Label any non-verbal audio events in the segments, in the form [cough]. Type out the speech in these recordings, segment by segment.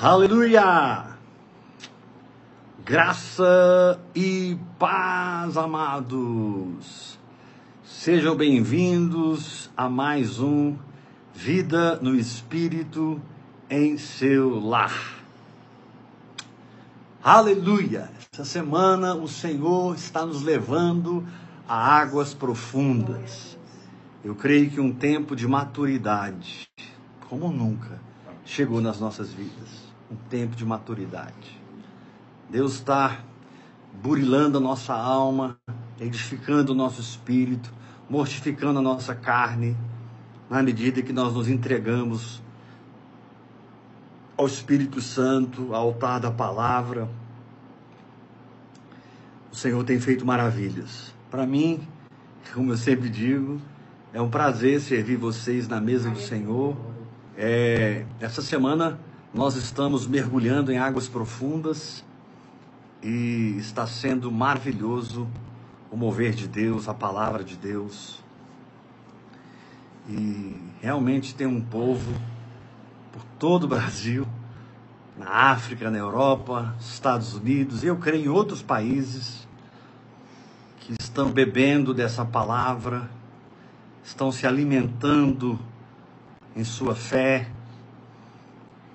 Aleluia! Graça e paz, amados. Sejam bem-vindos a mais um Vida no Espírito em seu lar. Aleluia! Essa semana o Senhor está nos levando a águas profundas. Eu creio que um tempo de maturidade, como nunca, chegou nas nossas vidas um tempo de maturidade. Deus está burilando a nossa alma, edificando o nosso espírito, mortificando a nossa carne, na medida que nós nos entregamos ao Espírito Santo, ao altar da palavra. O Senhor tem feito maravilhas. Para mim, como eu sempre digo, é um prazer servir vocês na mesa do Senhor. É, essa semana nós estamos mergulhando em águas profundas e está sendo maravilhoso o mover de Deus, a palavra de Deus. E realmente tem um povo por todo o Brasil, na África, na Europa, Estados Unidos, eu creio em outros países que estão bebendo dessa palavra, estão se alimentando em sua fé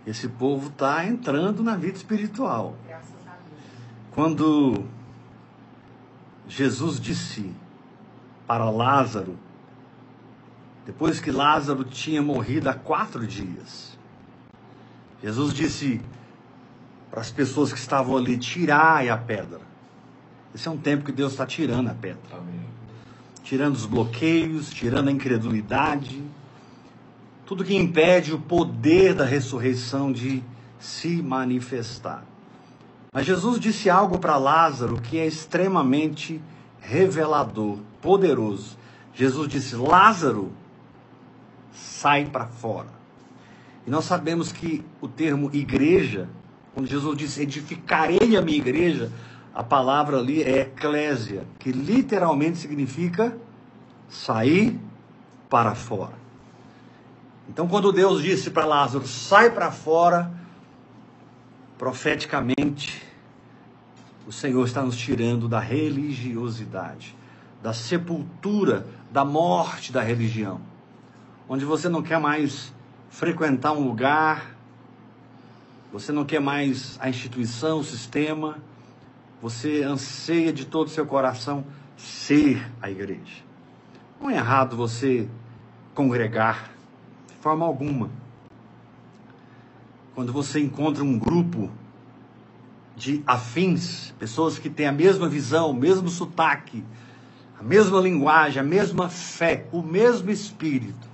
esse povo está entrando na vida espiritual. Quando Jesus disse para Lázaro, depois que Lázaro tinha morrido há quatro dias, Jesus disse para as pessoas que estavam ali: tirai a pedra. Esse é um tempo que Deus está tirando a pedra. Amém. Tirando os bloqueios, tirando a incredulidade tudo que impede o poder da ressurreição de se manifestar. Mas Jesus disse algo para Lázaro que é extremamente revelador, poderoso. Jesus disse: Lázaro, sai para fora. E nós sabemos que o termo igreja, quando Jesus disse edificarei a minha igreja, a palavra ali é eclésia, que literalmente significa sair para fora. Então, quando Deus disse para Lázaro, sai para fora, profeticamente, o Senhor está nos tirando da religiosidade, da sepultura, da morte da religião, onde você não quer mais frequentar um lugar, você não quer mais a instituição, o sistema, você anseia de todo o seu coração ser a igreja. Não é errado você congregar, forma alguma. Quando você encontra um grupo de afins, pessoas que têm a mesma visão, o mesmo sotaque, a mesma linguagem, a mesma fé, o mesmo espírito,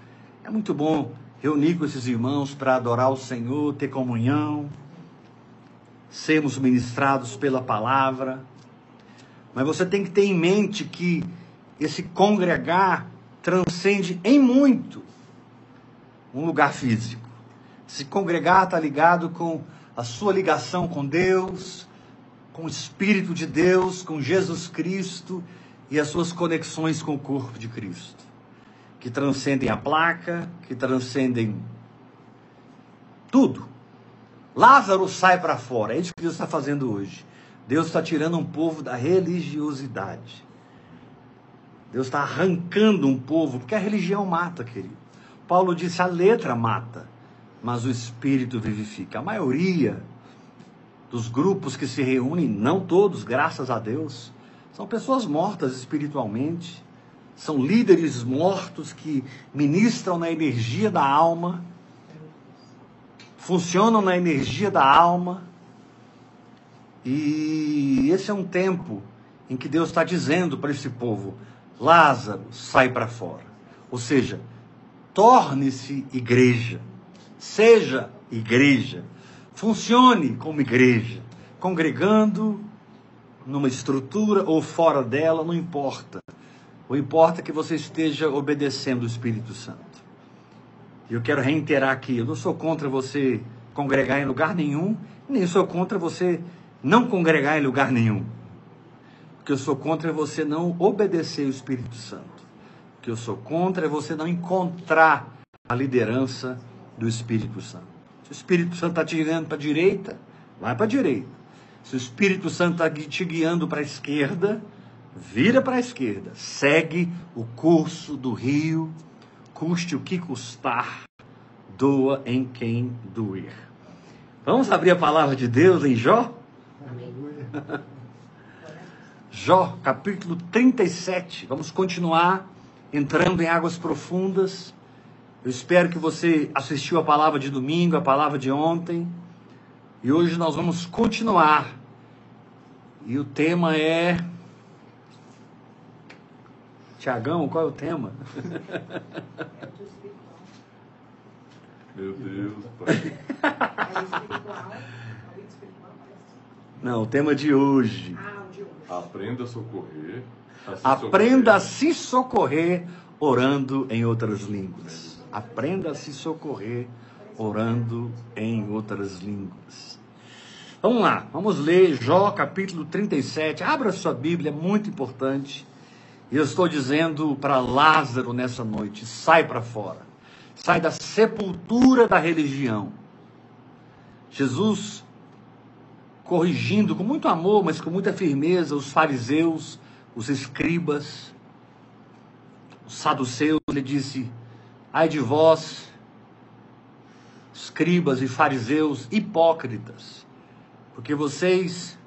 é muito bom reunir com esses irmãos para adorar o Senhor, ter comunhão, sermos ministrados pela palavra. Mas você tem que ter em mente que esse congregar transcende em muito um lugar físico. Se congregar está ligado com a sua ligação com Deus, com o Espírito de Deus, com Jesus Cristo e as suas conexões com o corpo de Cristo, que transcendem a placa, que transcendem tudo. Lázaro sai para fora, é isso que Deus está fazendo hoje. Deus está tirando um povo da religiosidade. Deus está arrancando um povo, porque a religião mata, querido. Paulo disse: a letra mata, mas o espírito vivifica. A maioria dos grupos que se reúnem, não todos, graças a Deus, são pessoas mortas espiritualmente, são líderes mortos que ministram na energia da alma, funcionam na energia da alma. E esse é um tempo em que Deus está dizendo para esse povo: Lázaro, sai para fora. Ou seja, torne-se igreja, seja igreja, funcione como igreja, congregando numa estrutura ou fora dela, não importa. O importa é que você esteja obedecendo o Espírito Santo. E eu quero reiterar aqui, eu não sou contra você congregar em lugar nenhum, nem sou contra você não congregar em lugar nenhum. O que eu sou contra é você não obedecer o Espírito Santo que eu sou contra é você não encontrar a liderança do Espírito Santo. Se o Espírito Santo está te guiando para a direita, vai para a direita. Se o Espírito Santo está te guiando para a esquerda, vira para a esquerda. Segue o curso do rio, custe o que custar, doa em quem doer. Vamos abrir a palavra de Deus em Jó? [laughs] Jó, capítulo 37. Vamos continuar entrando em águas profundas. Eu espero que você assistiu a palavra de domingo, a palavra de ontem. E hoje nós vamos continuar. E o tema é. Tiagão, qual é o tema? [laughs] Meu Deus, pai. Não, o tema de hoje. Aprenda a socorrer. A Aprenda a se socorrer orando em outras línguas. Aprenda a se socorrer orando em outras línguas. Vamos lá, vamos ler Jó capítulo 37. Abra sua Bíblia, é muito importante. E eu estou dizendo para Lázaro nessa noite: sai para fora. Sai da sepultura da religião. Jesus corrigindo com muito amor, mas com muita firmeza os fariseus, os escribas, os saduceus, ele disse: Ai de vós, escribas e fariseus hipócritas, porque vocês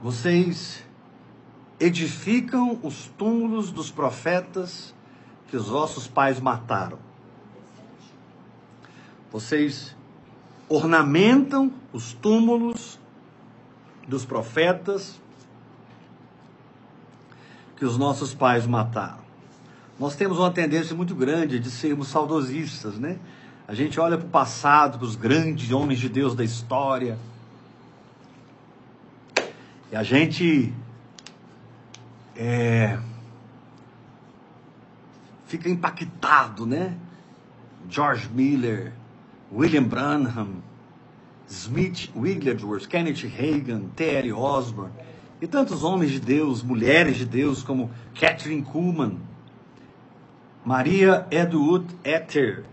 vocês edificam os túmulos dos profetas que os vossos pais mataram. Vocês ornamentam os túmulos dos profetas que os nossos pais mataram. Nós temos uma tendência muito grande de sermos saudosistas, né? A gente olha para o passado, para os grandes homens de Deus da história, e a gente é, fica impactado, né? George Miller, William Branham, Smith Wigglesworth, Kenneth Reagan, T.L. Osborne e tantos homens de Deus, mulheres de Deus como Catherine Kuhlman, Maria Edwood Ether,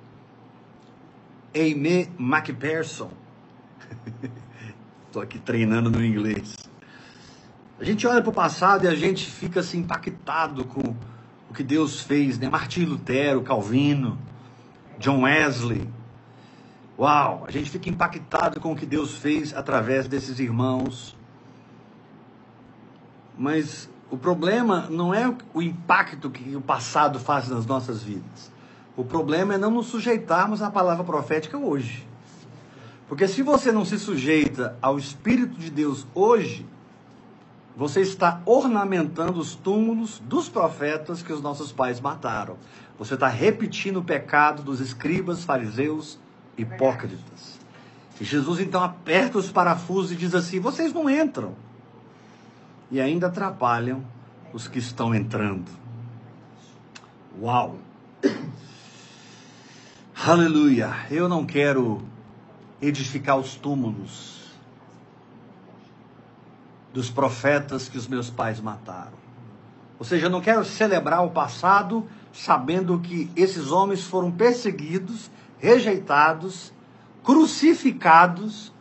Amy MacPherson. [laughs] Estou aqui treinando no inglês. A gente olha para o passado e a gente fica assim impactado com o que Deus fez, né? Martim Lutero, Calvino, John Wesley. Uau, a gente fica impactado com o que Deus fez através desses irmãos. Mas o problema não é o impacto que o passado faz nas nossas vidas. O problema é não nos sujeitarmos à palavra profética hoje. Porque se você não se sujeita ao Espírito de Deus hoje, você está ornamentando os túmulos dos profetas que os nossos pais mataram. Você está repetindo o pecado dos escribas, fariseus, hipócritas. E Jesus então aperta os parafusos e diz assim: vocês não entram. E ainda atrapalham os que estão entrando. Uau! [coughs] Aleluia! Eu não quero edificar os túmulos dos profetas que os meus pais mataram. Ou seja, eu não quero celebrar o passado sabendo que esses homens foram perseguidos, rejeitados, crucificados,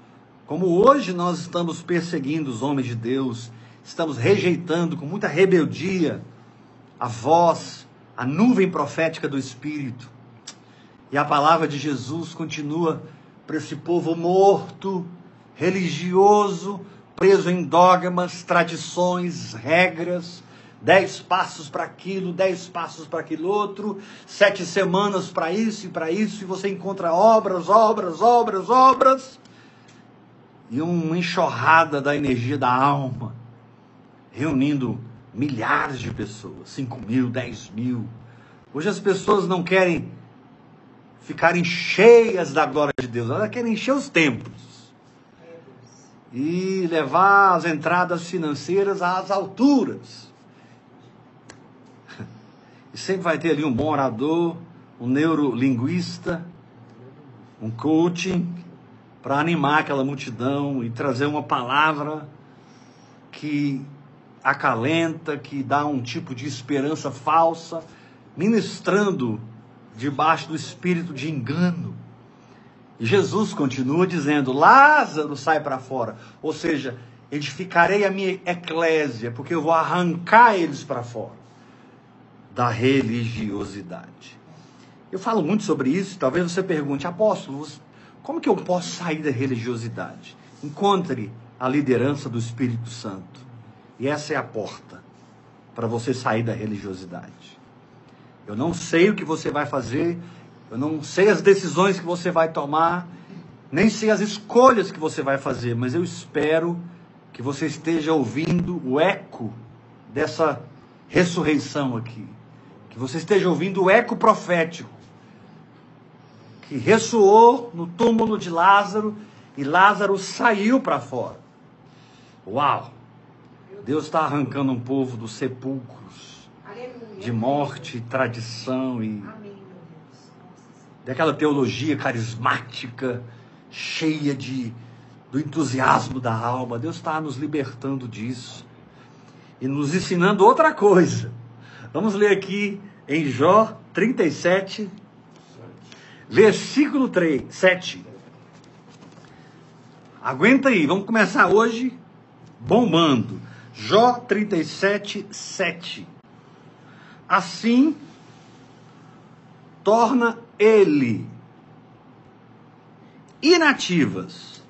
como hoje nós estamos perseguindo os homens de Deus, estamos rejeitando com muita rebeldia a voz, a nuvem profética do Espírito. E a palavra de Jesus continua para esse povo morto, religioso, preso em dogmas, tradições, regras, dez passos para aquilo, dez passos para aquilo outro, sete semanas para isso e para isso, e você encontra obras, obras, obras, obras, e uma enxurrada da energia da alma, reunindo milhares de pessoas, cinco mil, dez mil. Hoje as pessoas não querem ficarem cheias da glória de Deus, elas querem encher os templos e levar as entradas financeiras às alturas. E sempre vai ter ali um bom orador, um neurolinguista, um coaching para animar aquela multidão e trazer uma palavra que acalenta, que dá um tipo de esperança falsa, ministrando debaixo do espírito de engano. Jesus continua dizendo: Lázaro sai para fora. Ou seja, edificarei a minha eclésia, porque eu vou arrancar eles para fora da religiosidade. Eu falo muito sobre isso, talvez você pergunte, apóstolo, como que eu posso sair da religiosidade? Encontre a liderança do Espírito Santo. E essa é a porta para você sair da religiosidade. Eu não sei o que você vai fazer, eu não sei as decisões que você vai tomar, nem sei as escolhas que você vai fazer, mas eu espero que você esteja ouvindo o eco dessa ressurreição aqui. Que você esteja ouvindo o eco profético que ressoou no túmulo de Lázaro e Lázaro saiu para fora. Uau! Deus está arrancando um povo dos sepulcros de morte, tradição e daquela teologia carismática cheia de do entusiasmo da alma. Deus está nos libertando disso e nos ensinando outra coisa. Vamos ler aqui em Jó 37, versículo 3, 7. Aguenta aí, vamos começar hoje bombando. Jó 37, 7. Assim torna ele inativas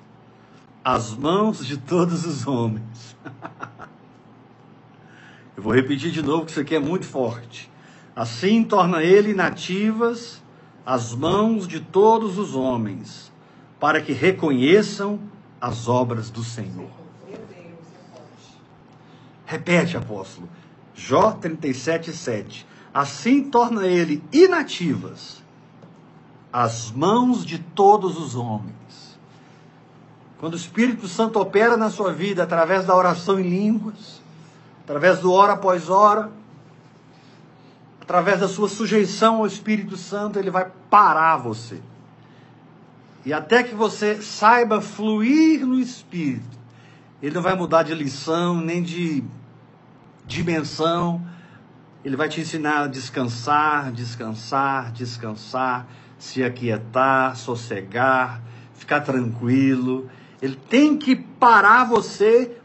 as mãos de todos os homens. [laughs] Eu vou repetir de novo que isso aqui é muito forte. Assim torna ele inativas as mãos de todos os homens, para que reconheçam as obras do Senhor. Repete, apóstolo. Jó 37, 7. Assim torna ele inativas as mãos de todos os homens. Quando o Espírito Santo opera na sua vida através da oração em línguas, através do hora após hora, através da sua sujeição ao Espírito Santo, ele vai parar você. E até que você saiba fluir no Espírito, ele não vai mudar de lição, nem de dimensão. Ele vai te ensinar a descansar, descansar, descansar, se aquietar, sossegar, ficar tranquilo. Ele tem que parar você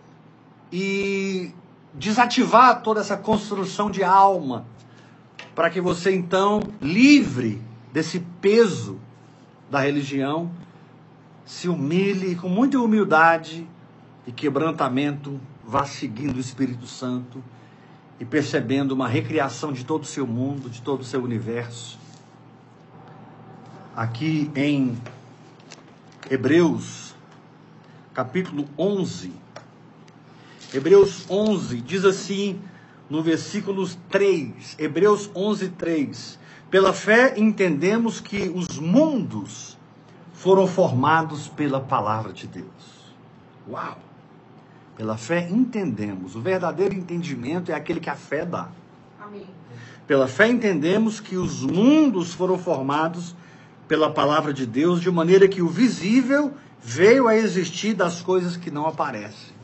e desativar toda essa construção de alma, para que você então, livre desse peso da religião, se humilhe com muita humildade e quebrantamento, vá seguindo o Espírito Santo e percebendo uma recriação de todo o seu mundo, de todo o seu universo. Aqui em Hebreus, capítulo 11, Hebreus 11 diz assim, no versículo 3, Hebreus 11, 3: Pela fé entendemos que os mundos foram formados pela palavra de Deus. Uau! Pela fé entendemos. O verdadeiro entendimento é aquele que a fé dá. Amém. Pela fé entendemos que os mundos foram formados pela palavra de Deus, de maneira que o visível veio a existir das coisas que não aparecem.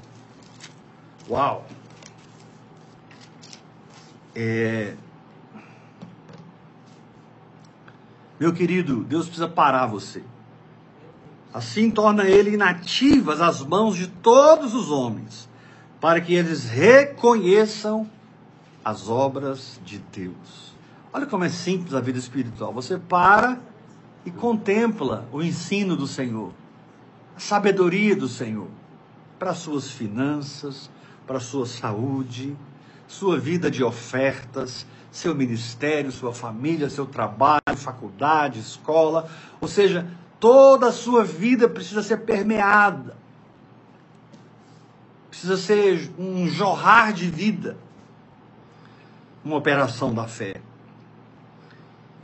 Uau! É... Meu querido, Deus precisa parar você. Assim torna ele inativas as mãos de todos os homens, para que eles reconheçam as obras de Deus. Olha como é simples a vida espiritual. Você para e contempla o ensino do Senhor, a sabedoria do Senhor para suas finanças, para sua saúde, sua vida de ofertas, seu ministério, sua família, seu trabalho, faculdade, escola, ou seja, Toda a sua vida precisa ser permeada. Precisa ser um jorrar de vida. Uma operação da fé.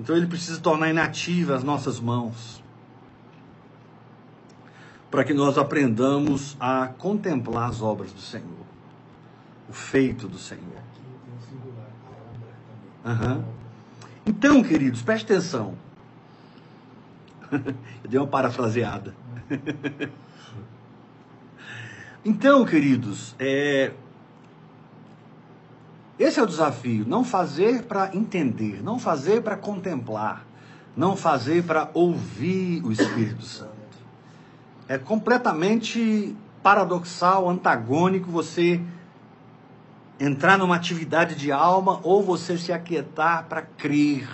Então ele precisa tornar inativa as nossas mãos. Para que nós aprendamos a contemplar as obras do Senhor. O feito do Senhor. Uhum. Então, queridos, preste atenção. [laughs] Eu dei uma parafraseada. então, queridos, é... esse é o desafio. Não fazer para entender, não fazer para contemplar, não fazer para ouvir o Espírito Santo. É completamente paradoxal, antagônico você entrar numa atividade de alma ou você se aquietar para crer.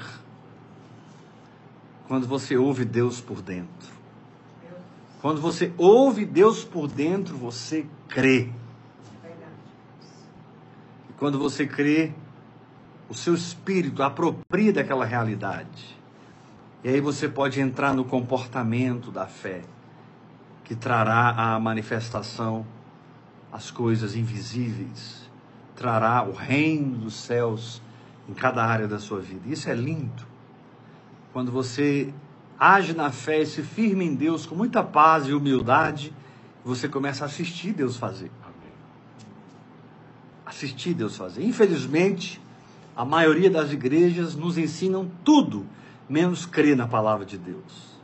Quando você ouve Deus por dentro. Quando você ouve Deus por dentro, você crê. E quando você crê, o seu espírito apropria daquela realidade. E aí você pode entrar no comportamento da fé, que trará a manifestação as coisas invisíveis, trará o reino dos céus em cada área da sua vida. Isso é lindo. Quando você age na fé e se firma em Deus com muita paz e humildade, você começa a assistir Deus fazer. Assistir Deus fazer. Infelizmente, a maioria das igrejas nos ensinam tudo menos crer na palavra de Deus.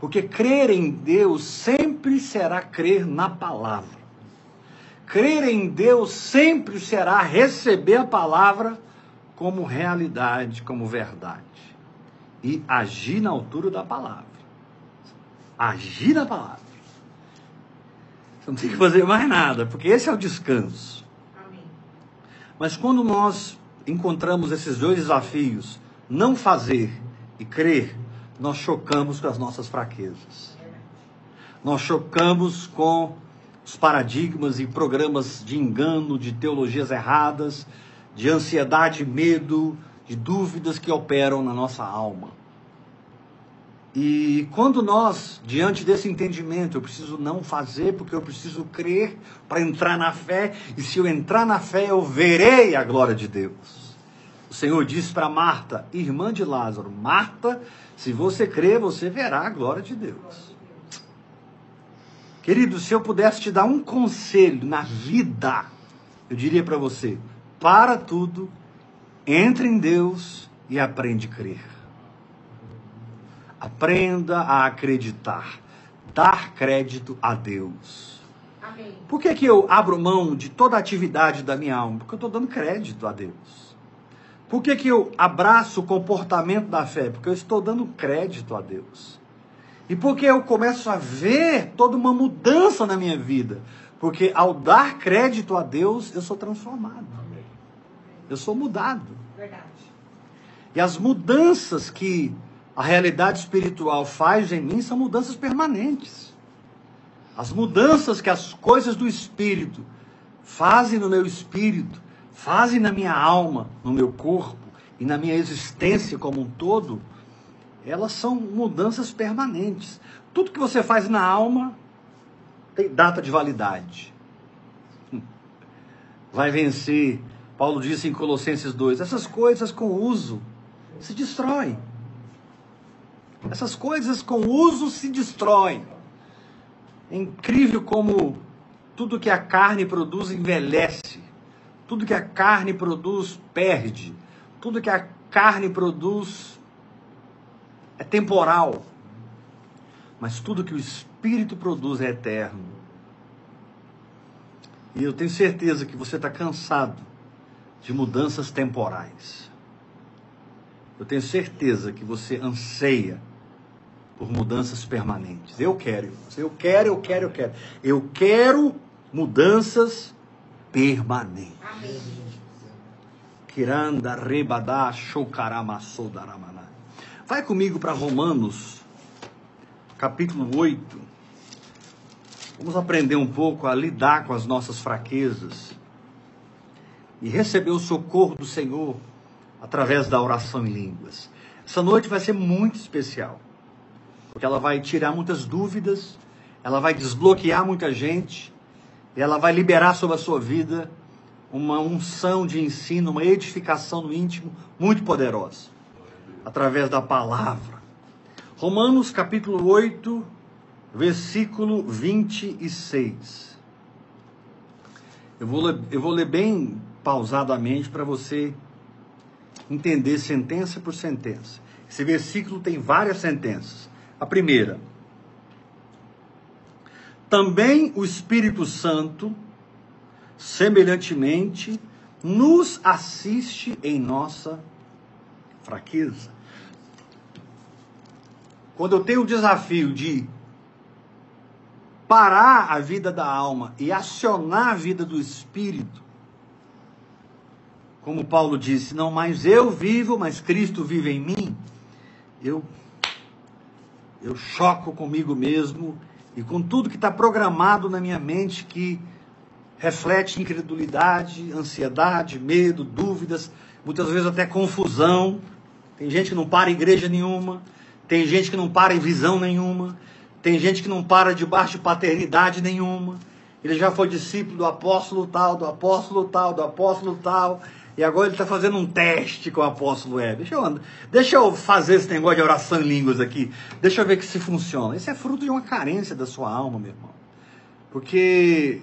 Porque crer em Deus sempre será crer na palavra. Crer em Deus sempre será receber a palavra como realidade, como verdade. E agir na altura da palavra. Agir na palavra. Você não tem que fazer mais nada, porque esse é o descanso. Amém. Mas quando nós encontramos esses dois desafios, não fazer e crer, nós chocamos com as nossas fraquezas. Nós chocamos com os paradigmas e programas de engano, de teologias erradas, de ansiedade, medo, de dúvidas que operam na nossa alma. E quando nós, diante desse entendimento, eu preciso não fazer porque eu preciso crer para entrar na fé, e se eu entrar na fé, eu verei a glória de Deus. O Senhor disse para Marta, irmã de Lázaro: Marta, se você crer, você verá a glória de Deus. Querido, se eu pudesse te dar um conselho na vida, eu diria para você: para tudo, entre em Deus e aprende a crer. Aprenda a acreditar, dar crédito a Deus. Amém. Por que, que eu abro mão de toda a atividade da minha alma? Porque eu estou dando crédito a Deus. Por que, que eu abraço o comportamento da fé? Porque eu estou dando crédito a Deus. E porque eu começo a ver toda uma mudança na minha vida. Porque ao dar crédito a Deus, eu sou transformado. Eu sou mudado. Verdade. E as mudanças que a realidade espiritual faz em mim são mudanças permanentes. As mudanças que as coisas do espírito fazem no meu espírito fazem na minha alma, no meu corpo e na minha existência como um todo, elas são mudanças permanentes. Tudo que você faz na alma tem data de validade. Vai vencer. Paulo disse em Colossenses 2: essas coisas com uso se destroem. Essas coisas com uso se destroem. É incrível como tudo que a carne produz envelhece. Tudo que a carne produz perde. Tudo que a carne produz é temporal. Mas tudo que o espírito produz é eterno. E eu tenho certeza que você está cansado de mudanças temporais. Eu tenho certeza que você anseia por mudanças permanentes. Eu quero, eu quero, eu quero, eu quero. Eu quero mudanças permanentes. Kiranda rebadá shoukaramasodaramana. Vai comigo para Romanos, capítulo 8. Vamos aprender um pouco a lidar com as nossas fraquezas e receber o socorro do Senhor através da oração em línguas. Essa noite vai ser muito especial, porque ela vai tirar muitas dúvidas, ela vai desbloquear muita gente, e ela vai liberar sobre a sua vida uma unção de ensino, uma edificação no íntimo muito poderosa, através da palavra. Romanos capítulo 8, versículo 26. Eu vou, eu vou ler bem pausadamente para você entender sentença por sentença. Esse versículo tem várias sentenças. A primeira, também o Espírito Santo, semelhantemente, nos assiste em nossa fraqueza. quando eu tenho o desafio de parar a vida da alma e acionar a vida do espírito, como Paulo disse, não mais eu vivo, mas Cristo vive em mim, eu eu choco comigo mesmo e com tudo que está programado na minha mente que reflete incredulidade, ansiedade, medo, dúvidas, muitas vezes até confusão. Tem gente que não para em igreja nenhuma, tem gente que não para em visão nenhuma, tem gente que não para debaixo de paternidade nenhuma. Ele já foi discípulo do apóstolo tal, do apóstolo tal, do apóstolo tal. E agora ele está fazendo um teste com o apóstolo Web. Deixa eu, deixa eu fazer esse negócio de oração em línguas aqui. Deixa eu ver que se funciona. Isso é fruto de uma carência da sua alma, meu irmão. Porque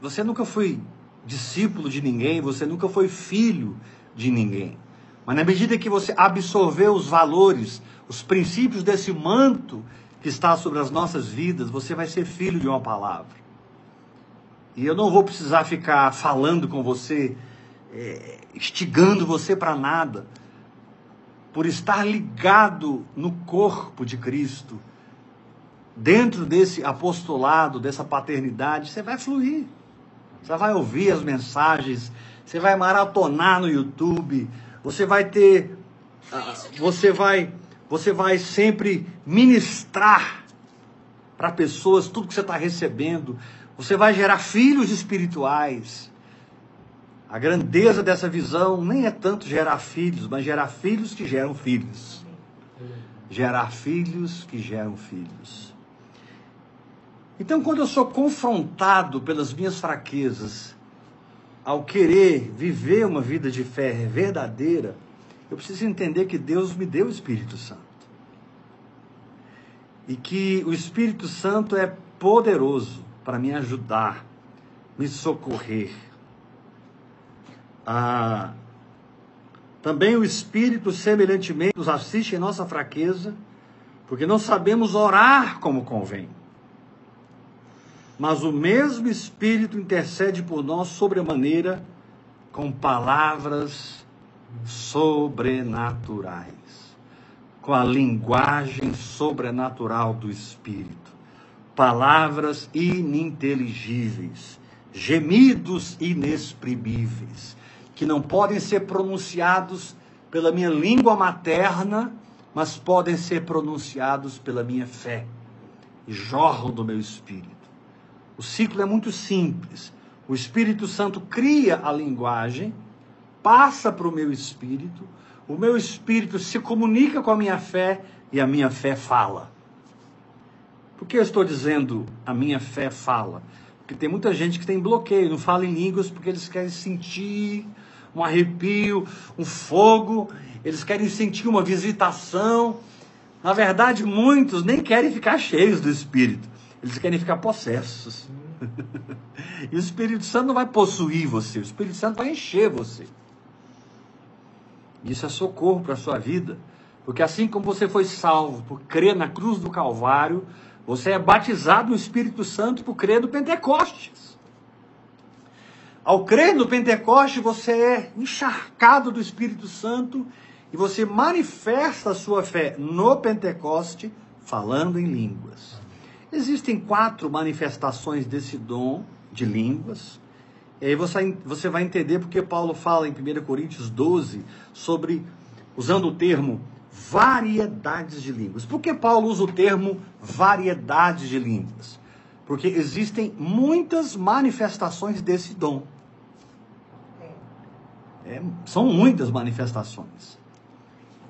você nunca foi discípulo de ninguém, você nunca foi filho de ninguém. Mas na medida que você absorveu os valores, os princípios desse manto que está sobre as nossas vidas, você vai ser filho de uma palavra. E eu não vou precisar ficar falando com você, é, instigando você para nada. Por estar ligado no corpo de Cristo, dentro desse apostolado, dessa paternidade, você vai fluir. Você vai ouvir as mensagens, você vai maratonar no YouTube, você vai ter. Ah, você vai você vai sempre ministrar para pessoas tudo que você está recebendo. Você vai gerar filhos espirituais. A grandeza dessa visão nem é tanto gerar filhos, mas gerar filhos que geram filhos. Gerar filhos que geram filhos. Então, quando eu sou confrontado pelas minhas fraquezas, ao querer viver uma vida de fé verdadeira, eu preciso entender que Deus me deu o Espírito Santo. E que o Espírito Santo é poderoso para me ajudar, me socorrer. Ah, também o Espírito, semelhantemente, nos assiste em nossa fraqueza, porque não sabemos orar como convém. Mas o mesmo Espírito intercede por nós sobremaneira com palavras sobrenaturais, com a linguagem sobrenatural do Espírito, palavras ininteligíveis, gemidos inexprimíveis, que não podem ser pronunciados pela minha língua materna, mas podem ser pronunciados pela minha fé, e jorram do meu espírito. O ciclo é muito simples. O Espírito Santo cria a linguagem passa para o meu espírito, o meu espírito se comunica com a minha fé e a minha fé fala. Por que eu estou dizendo a minha fé fala? Porque tem muita gente que tem bloqueio, não fala em línguas porque eles querem sentir um arrepio, um fogo, eles querem sentir uma visitação. Na verdade, muitos nem querem ficar cheios do Espírito, eles querem ficar possessos. [laughs] e o Espírito Santo não vai possuir você, o Espírito Santo vai encher você. Isso é socorro para a sua vida. Porque assim como você foi salvo por crer na cruz do Calvário, você é batizado no Espírito Santo por crer no Pentecostes. Ao crer no Pentecostes, você é encharcado do Espírito Santo e você manifesta a sua fé no Pentecoste falando em línguas. Existem quatro manifestações desse dom de línguas. E aí você, você vai entender porque Paulo fala em 1 Coríntios 12 sobre, usando o termo variedades de línguas. Por que Paulo usa o termo variedades de línguas? Porque existem muitas manifestações desse dom. É, são muitas manifestações.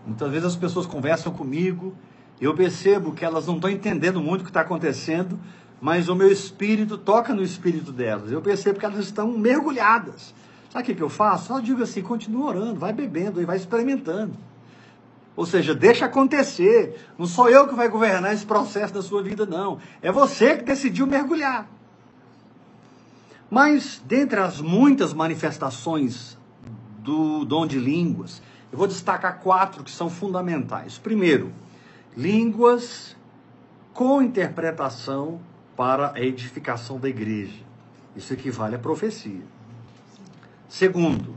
Muitas vezes as pessoas conversam comigo, eu percebo que elas não estão entendendo muito o que está acontecendo, mas o meu espírito toca no espírito delas. Eu percebo que elas estão mergulhadas. Sabe o que, que eu faço? Eu digo assim: continua orando, vai bebendo e vai experimentando. Ou seja, deixa acontecer. Não sou eu que vai governar esse processo da sua vida, não. É você que decidiu mergulhar. Mas, dentre as muitas manifestações do dom de línguas, eu vou destacar quatro que são fundamentais. Primeiro, línguas com interpretação para a edificação da igreja. Isso equivale à profecia. Segundo,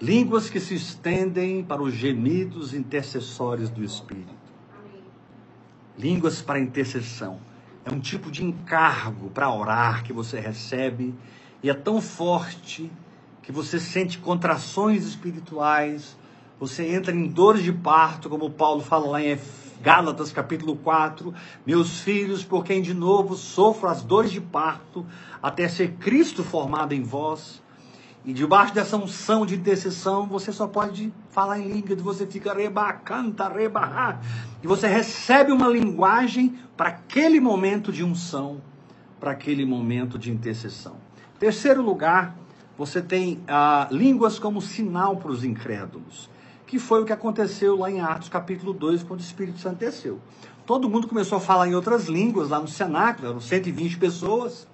línguas que se estendem para os gemidos intercessórios do Espírito. Línguas para intercessão. É um tipo de encargo para orar que você recebe e é tão forte que você sente contrações espirituais, você entra em dores de parto, como Paulo fala lá em Gálatas capítulo 4, meus filhos, por quem de novo sofro as dores de parto, até ser Cristo formado em vós. E debaixo dessa unção de intercessão, você só pode falar em língua, você fica reba, canta, reba, e você recebe uma linguagem para aquele momento de unção, para aquele momento de intercessão. Terceiro lugar, você tem ah, línguas como sinal para os incrédulos, que foi o que aconteceu lá em Atos capítulo 2, quando o Espírito Santo desceu. Todo mundo começou a falar em outras línguas lá no cenáculo, eram 120 pessoas.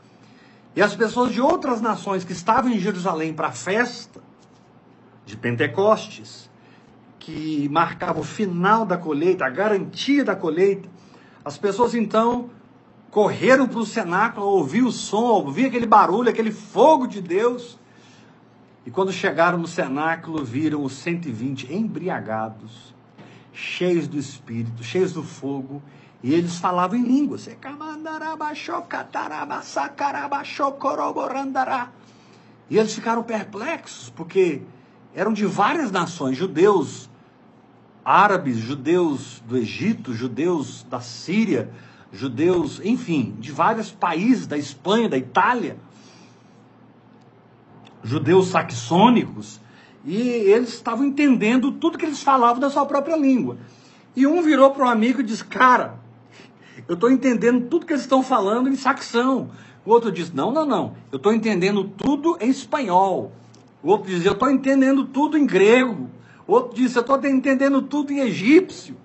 E as pessoas de outras nações que estavam em Jerusalém para a festa de Pentecostes, que marcava o final da colheita, a garantia da colheita, as pessoas então correram para o cenáculo, ouvir o som, ouvir aquele barulho, aquele fogo de Deus. E quando chegaram no cenáculo, viram os 120 embriagados, cheios do Espírito, cheios do fogo, e eles falavam em línguas. E eles ficaram perplexos, porque eram de várias nações, judeus, árabes, judeus do Egito, judeus da Síria, judeus, enfim, de vários países, da Espanha, da Itália, judeus saxônicos, e eles estavam entendendo tudo que eles falavam da sua própria língua. E um virou para um amigo e disse: Cara, eu estou entendendo tudo que eles estão falando em saxão. O outro diz: Não, não, não. Eu estou entendendo tudo em espanhol. O outro diz: Eu estou entendendo tudo em grego. O outro diz: Eu estou entendendo tudo em egípcio.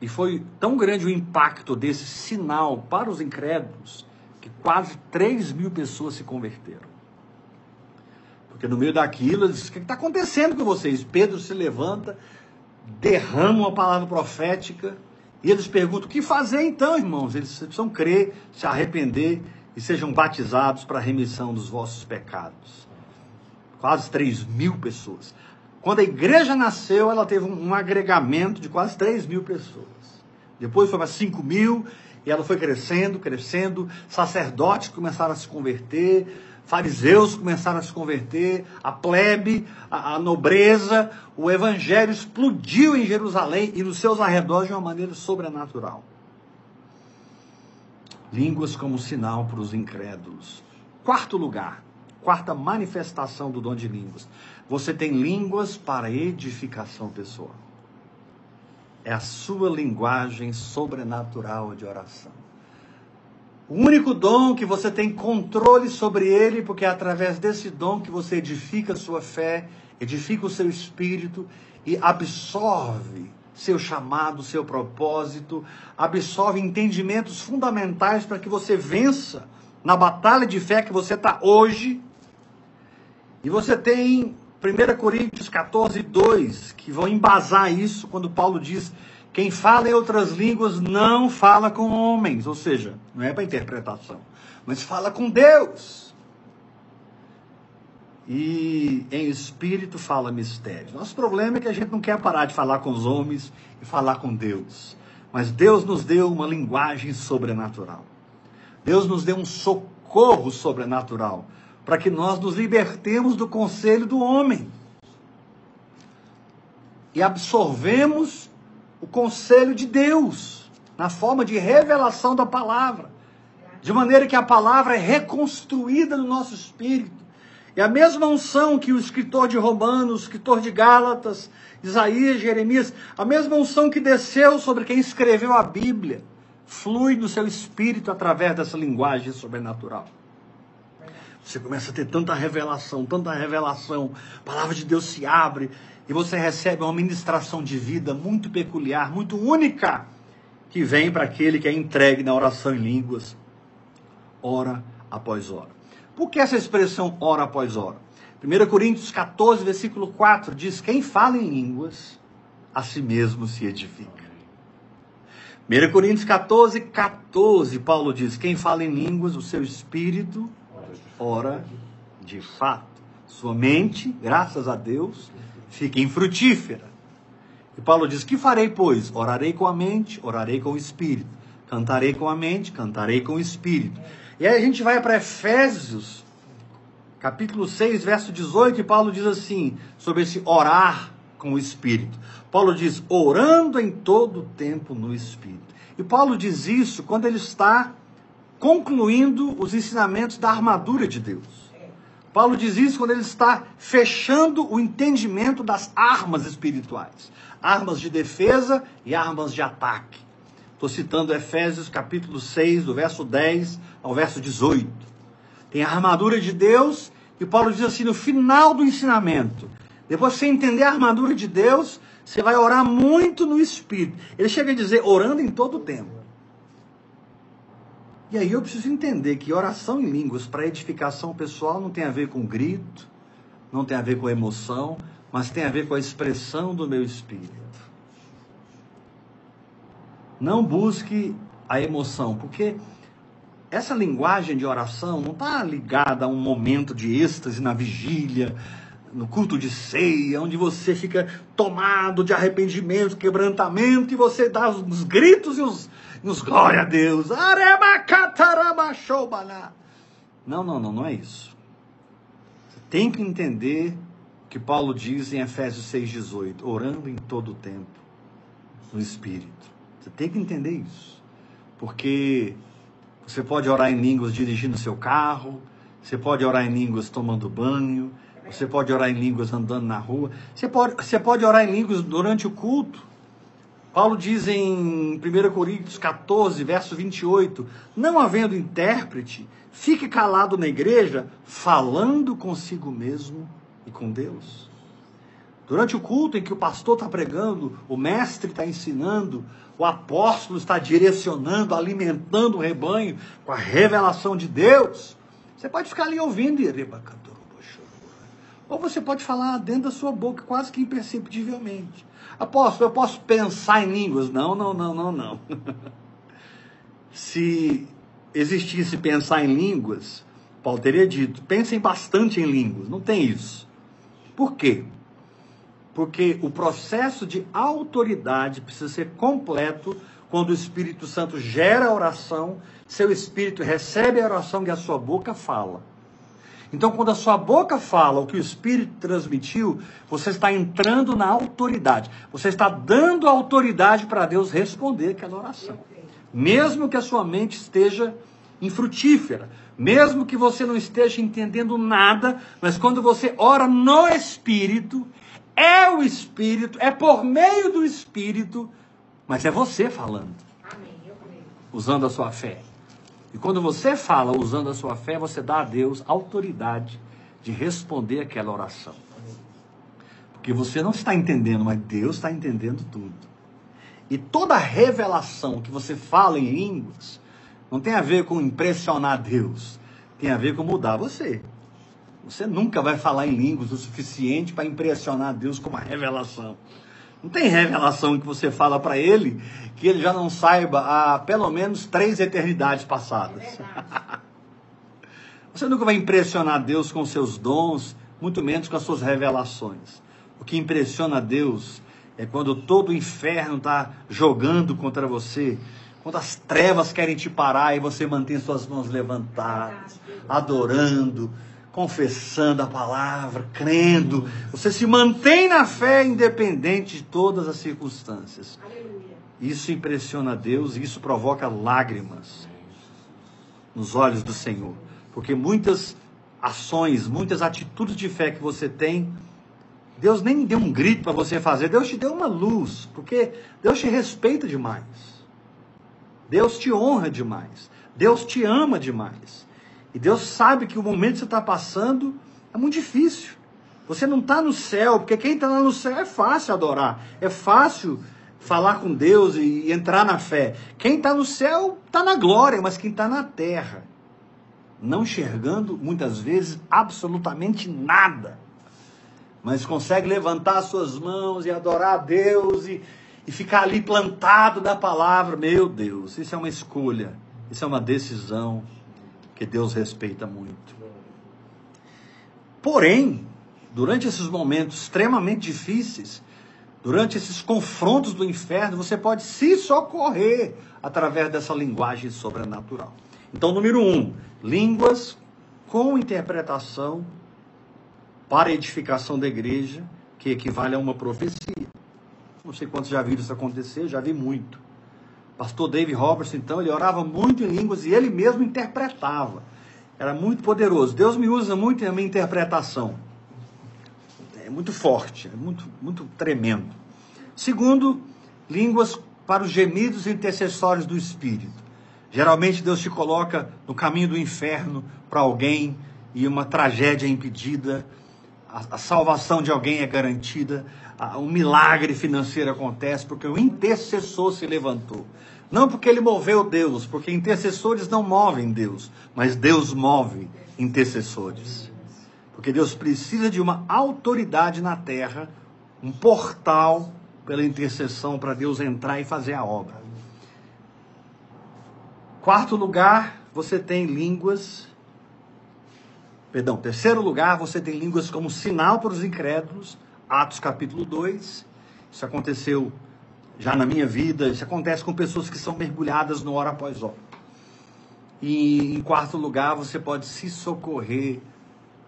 E foi tão grande o impacto desse sinal para os incrédulos que quase 3 mil pessoas se converteram. Porque no meio daquilo, eles dizem: O que está acontecendo com vocês? Pedro se levanta, derrama uma palavra profética e eles perguntam: o que fazer então, irmãos? Eles precisam crer, se arrepender e sejam batizados para a remissão dos vossos pecados. Quase 3 mil pessoas. Quando a igreja nasceu, ela teve um agregamento de quase 3 mil pessoas. Depois foi para 5 mil, e ela foi crescendo, crescendo. Sacerdotes começaram a se converter, fariseus começaram a se converter, a plebe, a, a, nobreza, o evangelho explodiu em Jerusalém e nos seus arredores de uma maneira sobrenatural. Línguas como sinal para os incrédulos. Quarto lugar, quarta manifestação do dom de línguas. Você tem línguas para edificação pessoal. É a sua linguagem sobrenatural de oração. O único dom que você tem controle sobre ele, porque é através desse dom que você edifica a sua fé, edifica o seu espírito e absorve seu chamado, seu propósito, absorve entendimentos fundamentais para que você vença na batalha de fé que você está hoje. E você tem 1 Coríntios 14, 2, que vão embasar isso quando Paulo diz quem fala em outras línguas não fala com homens, ou seja, não é para interpretação, mas fala com Deus. E em espírito fala mistério. Nosso problema é que a gente não quer parar de falar com os homens e falar com Deus. Mas Deus nos deu uma linguagem sobrenatural. Deus nos deu um socorro sobrenatural para que nós nos libertemos do conselho do homem e absorvemos o conselho de Deus, na forma de revelação da palavra, de maneira que a palavra é reconstruída no nosso espírito. E a mesma unção que o escritor de Romanos, o escritor de Gálatas, Isaías, Jeremias, a mesma unção que desceu sobre quem escreveu a Bíblia, flui no seu espírito através dessa linguagem sobrenatural. Você começa a ter tanta revelação, tanta revelação, a palavra de Deus se abre, e você recebe uma ministração de vida muito peculiar, muito única, que vem para aquele que é entregue na oração em línguas, hora após hora. Por que essa expressão hora após hora? 1 Coríntios 14, versículo 4 diz: Quem fala em línguas, a si mesmo se edifica. 1 Coríntios 14, 14, Paulo diz: Quem fala em línguas, o seu espírito ora de fato. Sua mente, graças a Deus, fica infrutífera. E Paulo diz: Que farei, pois? Orarei com a mente, orarei com o espírito. Cantarei com a mente, cantarei com o espírito. E aí a gente vai para Efésios, capítulo 6, verso 18, e Paulo diz assim, sobre esse orar com o espírito. Paulo diz: orando em todo o tempo no espírito. E Paulo diz isso quando ele está concluindo os ensinamentos da armadura de Deus. Paulo diz isso quando ele está fechando o entendimento das armas espirituais armas de defesa e armas de ataque. Estou citando Efésios capítulo 6, do verso 10 ao verso 18. Tem a armadura de Deus, e Paulo diz assim: no final do ensinamento, depois que você entender a armadura de Deus, você vai orar muito no Espírito. Ele chega a dizer, orando em todo o tempo. E aí eu preciso entender que oração em línguas para edificação pessoal não tem a ver com grito, não tem a ver com emoção, mas tem a ver com a expressão do meu espírito. Não busque a emoção, porque essa linguagem de oração não está ligada a um momento de êxtase na vigília, no culto de ceia, onde você fica tomado de arrependimento, quebrantamento, e você dá os gritos e os, e os glória a Deus. Não, não, não, não é isso. Você tem que entender que Paulo diz em Efésios 6,18, orando em todo o tempo no Espírito. Você tem que entender isso. Porque você pode orar em línguas dirigindo seu carro, você pode orar em línguas tomando banho, você pode orar em línguas andando na rua, você pode, você pode orar em línguas durante o culto. Paulo diz em 1 Coríntios 14, verso 28, não havendo intérprete, fique calado na igreja, falando consigo mesmo e com Deus. Durante o culto em que o pastor está pregando, o mestre está ensinando, o apóstolo está direcionando, alimentando o rebanho com a revelação de Deus, você pode ficar ali ouvindo e ou você pode falar dentro da sua boca, quase que imperceptivelmente. Apóstolo, eu posso pensar em línguas? Não, não, não, não, não. [laughs] Se existisse pensar em línguas, Paulo teria dito: pensem bastante em línguas. Não tem isso. Por quê? Porque o processo de autoridade precisa ser completo quando o Espírito Santo gera a oração, seu espírito recebe a oração e a sua boca fala. Então, quando a sua boca fala o que o Espírito transmitiu, você está entrando na autoridade. Você está dando autoridade para Deus responder aquela oração. Mesmo que a sua mente esteja infrutífera, mesmo que você não esteja entendendo nada, mas quando você ora no Espírito, é o Espírito, é por meio do Espírito, mas é você falando, usando a sua fé. E quando você fala usando a sua fé, você dá a Deus autoridade de responder aquela oração. Porque você não está entendendo, mas Deus está entendendo tudo. E toda revelação que você fala em línguas, não tem a ver com impressionar Deus, tem a ver com mudar você. Você nunca vai falar em línguas o suficiente para impressionar Deus com uma revelação. Não tem revelação que você fala para ele que ele já não saiba há pelo menos três eternidades passadas. É [laughs] você nunca vai impressionar Deus com seus dons, muito menos com as suas revelações. O que impressiona Deus é quando todo o inferno está jogando contra você, quando as trevas querem te parar e você mantém suas mãos levantadas, adorando, confessando a palavra, crendo. Você se mantém na fé independente de todas as circunstâncias. Isso impressiona Deus e isso provoca lágrimas nos olhos do Senhor. Porque muitas ações, muitas atitudes de fé que você tem, Deus nem deu um grito para você fazer, Deus te deu uma luz, porque Deus te respeita demais. Deus te honra demais. Deus te ama demais. E Deus sabe que o momento que você está passando é muito difícil. Você não está no céu, porque quem está lá no céu é fácil adorar, é fácil falar com Deus e entrar na fé. Quem está no céu está na glória, mas quem está na terra, não enxergando muitas vezes absolutamente nada, mas consegue levantar suas mãos e adorar a Deus e e ficar ali plantado da palavra, meu Deus, isso é uma escolha, isso é uma decisão que Deus respeita muito. Porém, durante esses momentos extremamente difíceis, Durante esses confrontos do inferno, você pode se socorrer através dessa linguagem sobrenatural. Então, número um, línguas com interpretação para edificação da igreja, que equivale a uma profecia. Não sei quantos já viram isso acontecer, já vi muito. Pastor David Robertson, então, ele orava muito em línguas e ele mesmo interpretava. Era muito poderoso. Deus me usa muito na minha interpretação é muito forte, é muito, muito tremendo. Segundo, línguas para os gemidos intercessórios do Espírito. Geralmente Deus te coloca no caminho do inferno para alguém e uma tragédia é impedida, a, a, salvação de alguém é garantida, um milagre financeiro acontece porque o intercessor se levantou. Não porque ele moveu Deus, porque intercessores não movem Deus, mas Deus move intercessores. Porque Deus precisa de uma autoridade na terra, um portal pela intercessão para Deus entrar e fazer a obra. Quarto lugar, você tem línguas. Perdão, terceiro lugar, você tem línguas como sinal para os incrédulos. Atos capítulo 2. Isso aconteceu já na minha vida, isso acontece com pessoas que são mergulhadas no hora após hora. E em quarto lugar, você pode se socorrer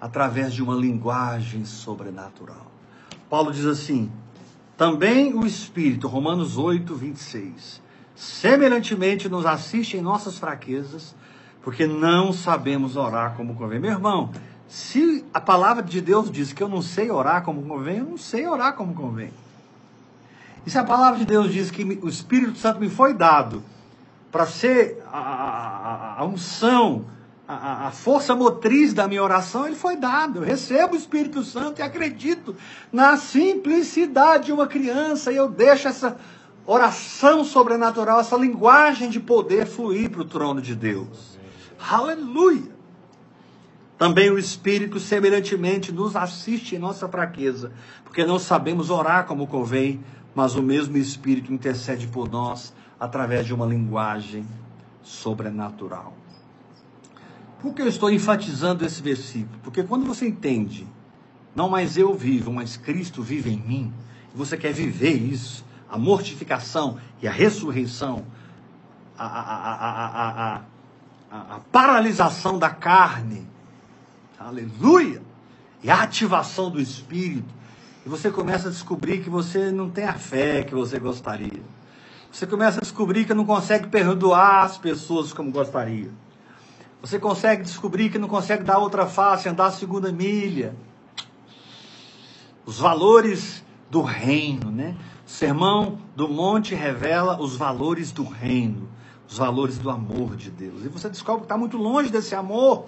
através de uma linguagem sobrenatural. Paulo diz assim: também o Espírito, Romanos 8, 26, semelhantemente nos assiste em nossas fraquezas, porque não sabemos orar como convém. Meu irmão, se a palavra de Deus diz que eu não sei orar como convém, eu não sei orar como convém. E se a palavra de Deus diz que o Espírito Santo me foi dado para ser a, a, a unção, a, a, força motriz da minha oração, ele foi dado. Eu recebo o Espírito Santo e acredito na simplicidade de uma criança e eu deixo essa oração sobrenatural, essa linguagem de poder fluir para o trono de Deus. Aleluia! Também o Espírito, semelhantemente, nos assiste em nossa fraqueza, porque não sabemos orar como convém, mas o mesmo Espírito intercede por nós através de uma linguagem sobrenatural. Por que eu estou enfatizando esse versículo? Porque quando você entende, não mais eu vivo, mas Cristo vive em mim, e você quer viver isso, a mortificação e a ressurreição, a, a, a, a paralisação da carne, aleluia, e a ativação do espírito, e você começa a descobrir que você não tem a fé que você gostaria. Você começa a descobrir que não consegue perdoar as pessoas como gostaria. Você consegue descobrir que não consegue dar outra face, andar a segunda milha. Os valores do reino, né? O sermão do monte revela os valores do reino, os valores do amor de Deus. E você descobre que está muito longe desse amor.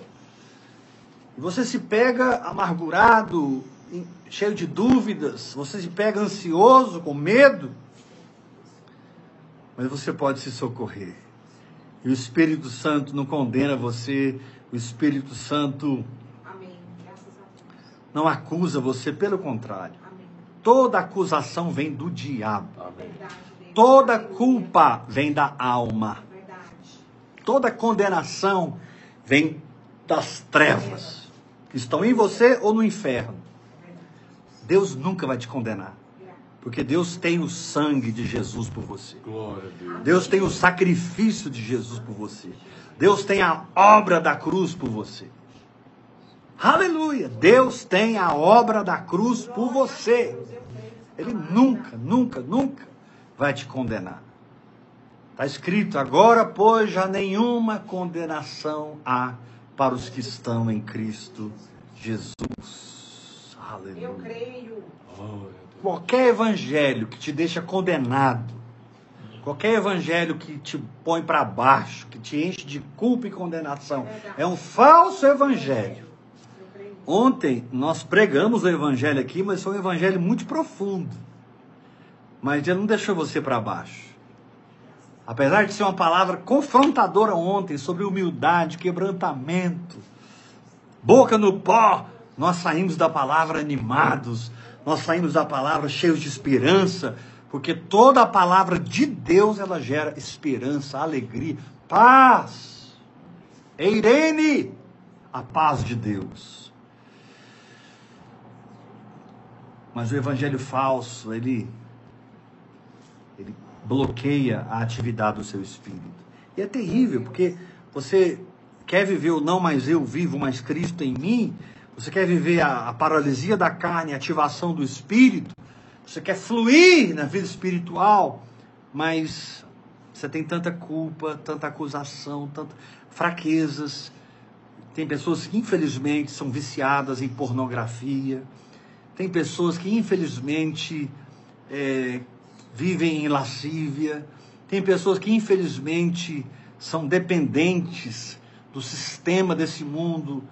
E você se pega amargurado, cheio de dúvidas, você se pega ansioso, com medo. Mas você pode se socorrer. E o Espírito Santo não condena você, o Espírito Santo não acusa você, pelo contrário. Toda acusação vem do diabo. Toda culpa vem da alma. Toda condenação vem das trevas estão em você ou no inferno. Deus nunca vai te condenar. Porque Deus tem o sangue de Jesus por você. Deus. Deus tem o sacrifício de Jesus por você. Deus tem a obra da cruz por você. Aleluia! Deus tem a obra da cruz por você. Ele nunca, nunca, nunca vai te condenar. Está escrito agora, pois já nenhuma condenação há para os que estão em Cristo Jesus. Aleluia. Eu creio. Qualquer evangelho que te deixa condenado, qualquer evangelho que te põe para baixo, que te enche de culpa e condenação, é um falso evangelho. Ontem nós pregamos o evangelho aqui, mas foi um evangelho muito profundo. Mas ele não deixou você para baixo. Apesar de ser uma palavra confrontadora ontem sobre humildade, quebrantamento, boca no pó, nós saímos da palavra animados, nós saímos da palavra cheios de esperança, porque toda a palavra de Deus ela gera esperança, alegria, paz. Eirene, a paz de Deus. Mas o evangelho falso, ele Ele bloqueia a atividade do seu espírito. E é terrível, porque você quer viver o não mais eu vivo, mas Cristo em mim. Você quer viver a, a paralisia da carne, a ativação do espírito. Você quer fluir na vida espiritual, mas você tem tanta culpa, tanta acusação, tantas fraquezas. Tem pessoas que infelizmente são viciadas em pornografia. Tem pessoas que infelizmente é, vivem em lascívia. Tem pessoas que infelizmente são dependentes do sistema desse mundo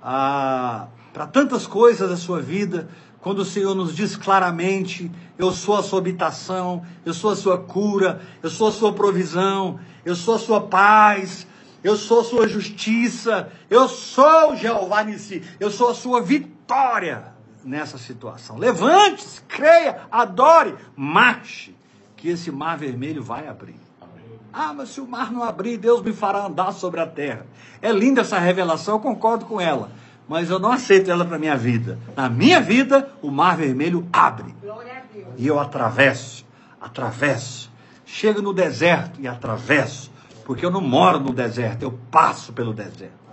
ah, para tantas coisas da sua vida. Quando o Senhor nos diz claramente: Eu sou a sua habitação, eu sou a sua cura, eu sou a sua provisão, eu sou a sua paz, eu sou a sua justiça, eu sou Jeová Nissi, eu sou a sua vitória nessa situação. Levante-se, creia, adore, marche, que esse mar vermelho vai abrir. Ah, mas se o mar não abrir, Deus me fará andar sobre a terra. É linda essa revelação, eu concordo com ela. Mas eu não aceito ela para minha vida. Na minha vida, o mar vermelho abre. E eu atravesso, atravesso. Chego no deserto e atravesso. Porque eu não moro no deserto, eu passo pelo deserto.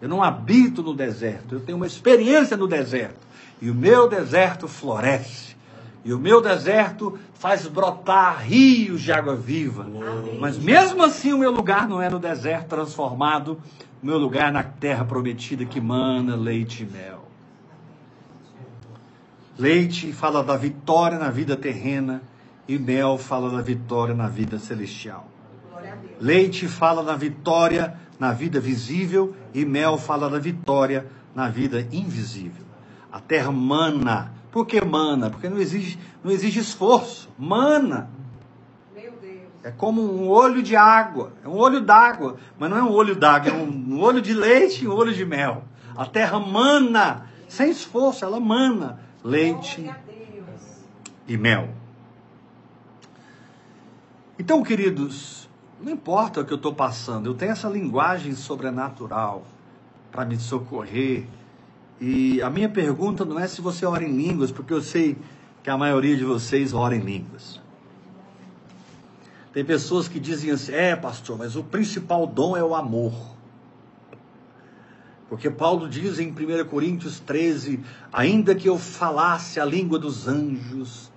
Eu não habito no deserto, eu tenho uma experiência no deserto. E o meu deserto floresce. E o meu deserto faz brotar rios de água viva. Amém. Mas mesmo assim, o meu lugar não é no deserto transformado, o meu lugar é na terra prometida que mana leite e mel. Leite fala da vitória na vida terrena e mel fala da vitória na vida celestial. Leite fala da vitória na vida visível e mel fala da vitória na vida invisível. A terra mana. Por que mana? Porque não exige, não exige esforço. Mana. Meu Deus. É como um olho de água. É um olho d'água. Mas não é um olho d'água, é um, um olho de leite e um olho de mel. A terra mana. Sem esforço, ela mana leite e mel. Então, queridos, não importa o que eu estou passando, eu tenho essa linguagem sobrenatural para me socorrer e a minha pergunta não é se você ora em línguas, porque eu sei que a maioria de vocês ora em línguas. Tem pessoas que dizem assim: é, pastor, mas o principal dom é o amor. Porque Paulo diz em 1 Coríntios 13: ainda que eu falasse a língua dos anjos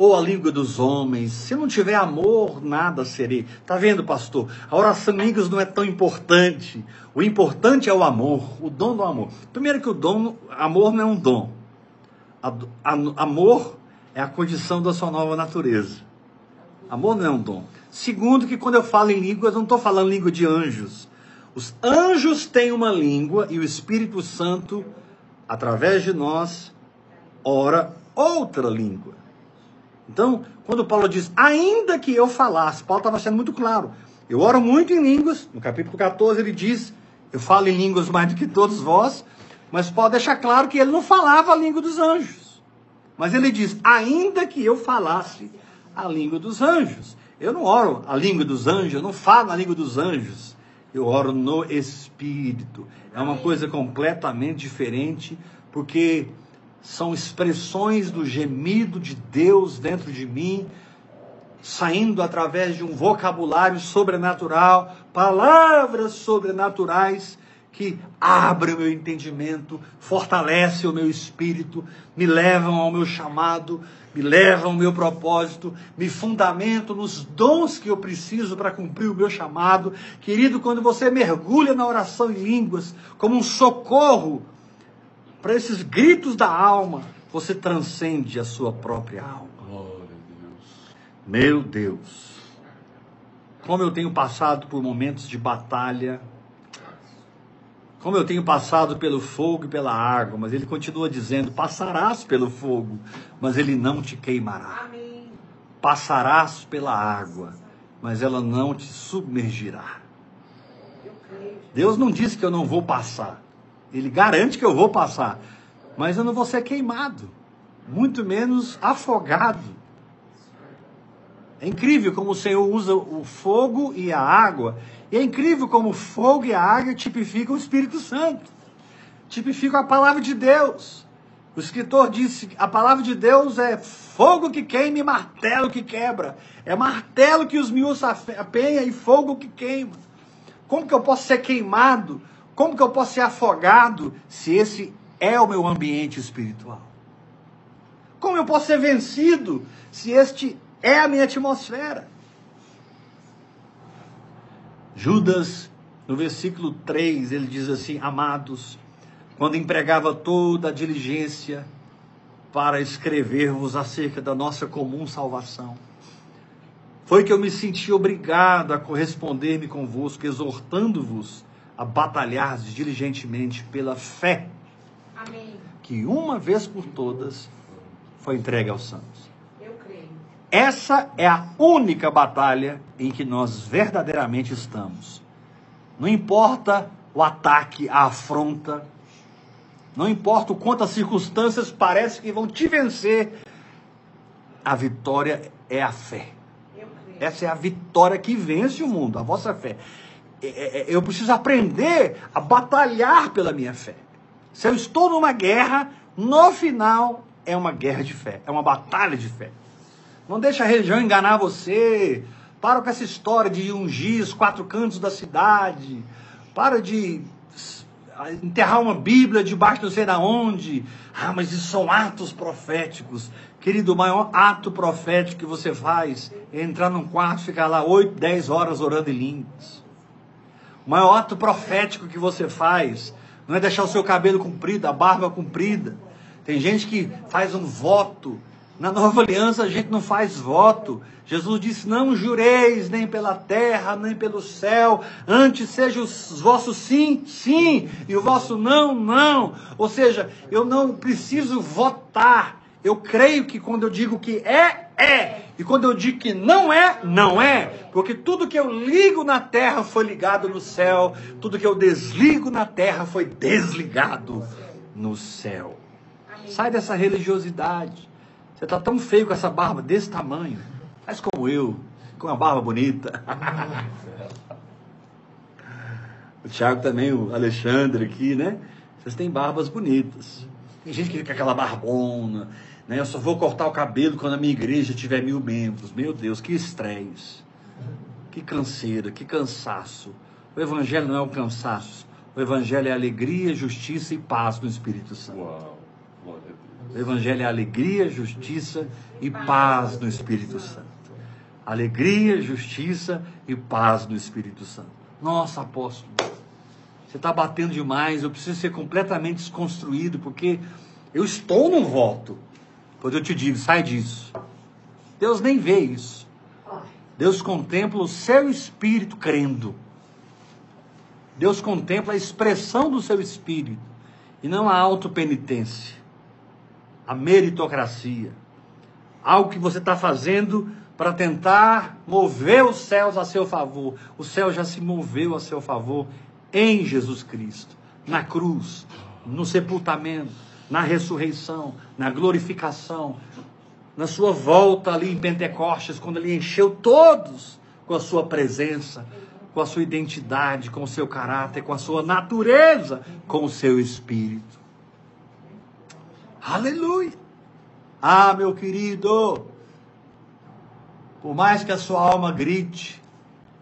ou a língua dos homens. Se não tiver amor, nada serei. Tá vendo, pastor? A oração em línguas não é tão importante. O importante é o amor, o dom do amor. Primeiro que o dom, amor não é um dom. A, a, amor é a condição da sua nova natureza. Amor não é um dom. Segundo que quando eu falo em línguas, eu não estou falando língua de anjos. Os anjos têm uma língua e o Espírito Santo, através de nós, ora outra língua. Então, quando Paulo diz, ainda que eu falasse, Paulo estava sendo muito claro. Eu oro muito em línguas, no capítulo 14 ele diz, eu falo em línguas mais do que todos vós, mas Paulo deixa claro que ele não falava a língua dos anjos. Mas ele diz, ainda que eu falasse a língua dos anjos. Eu não oro a língua dos anjos, eu não falo a língua dos anjos. Eu oro no Espírito. É uma coisa completamente diferente, porque são expressões do gemido de Deus dentro de mim, saindo através de um vocabulário sobrenatural, palavras sobrenaturais que abrem o meu entendimento, fortalecem o meu espírito, me levam ao meu chamado, me levam ao meu propósito, me fundamento nos dons que eu preciso para cumprir o meu chamado. Querido, quando você mergulha na oração em línguas como um socorro para esses gritos da alma, você transcende a sua própria alma. Glória a Deus. Meu Deus. Como eu tenho passado por momentos de batalha, como eu tenho passado pelo fogo e pela água, mas ele continua dizendo: passarás pelo fogo, mas ele não te queimará. Amém. Passarás pela água, mas ela não te submergirá. Deus não disse que eu não vou passar. Ele garante que eu vou passar, mas eu não vou ser queimado, muito menos afogado. É incrível como o Senhor usa o fogo e a água, e é incrível como o fogo e a água tipificam o Espírito Santo, tipificam a palavra de Deus. O escritor disse: a palavra de Deus é fogo que queima e martelo que quebra. É martelo que os miúdos apenha e fogo que queima. Como que eu posso ser queimado? Como que eu posso ser afogado se esse é o meu ambiente espiritual? Como eu posso ser vencido se este é a minha atmosfera? Judas, no versículo 3, ele diz assim: Amados, quando empregava toda a diligência para escrever-vos acerca da nossa comum salvação, foi que eu me senti obrigado a corresponder-me convosco, exortando-vos a batalhar diligentemente pela fé Amém. que uma vez por todas foi entregue aos santos. Eu creio. Essa é a única batalha em que nós verdadeiramente estamos. Não importa o ataque, a afronta, não importa o quanto as circunstâncias parecem que vão te vencer, a vitória é a fé. Essa é a vitória que vence o mundo, a vossa fé. É, é, é, eu preciso aprender a batalhar pela minha fé. Se eu estou numa guerra, no final é uma guerra de fé, é uma batalha de fé. Não deixa a religião enganar você. Para com essa história de ungir os quatro cantos da cidade. Para de enterrar uma Bíblia debaixo não sei da onde. Ah, mas isso são atos proféticos. Querido, o maior ato profético que você faz é entrar num quarto, ficar lá 8, 10 horas orando em línguas. O maior ato profético que você faz não é deixar o seu cabelo comprido, a barba comprida. Tem gente que faz um voto na nova aliança a gente não faz voto. Jesus disse: Não jureis nem pela terra, nem pelo céu, antes seja os vossos sim, sim, e o vosso não, não. Ou seja, eu não preciso votar. Eu creio que quando eu digo que é, é. E quando eu digo que não é, não é. Porque tudo que eu ligo na terra foi ligado no céu. Tudo que eu desligo na terra foi desligado no céu. Sai dessa religiosidade. Você está tão feio com essa barba desse tamanho. Faz como eu, com uma barba bonita. [laughs] o Thiago também, o Alexandre aqui, né? Vocês têm barbas bonitas. Tem gente que fica aquela barbona, né? Eu só vou cortar o cabelo quando a minha igreja tiver mil membros. Meu Deus, que estresse. Que canseira, que cansaço. O evangelho não é um cansaço. O evangelho é alegria, justiça e paz no Espírito Santo. Uau. O Evangelho é alegria, justiça e paz no Espírito Santo. Alegria, justiça e paz no Espírito Santo. Nossa, apóstolo, você está batendo demais, eu preciso ser completamente desconstruído, porque eu estou num voto. Pois eu te digo, sai disso. Deus nem vê isso. Deus contempla o seu espírito crendo. Deus contempla a expressão do seu espírito e não a autopenitência a meritocracia. Algo que você está fazendo para tentar mover os céus a seu favor. O céu já se moveu a seu favor em Jesus Cristo, na cruz, no sepultamento, na ressurreição, na glorificação, na sua volta ali em Pentecostes, quando ele encheu todos com a sua presença, com a sua identidade, com o seu caráter, com a sua natureza, com o seu espírito. Aleluia! Ah, meu querido, por mais que a sua alma grite,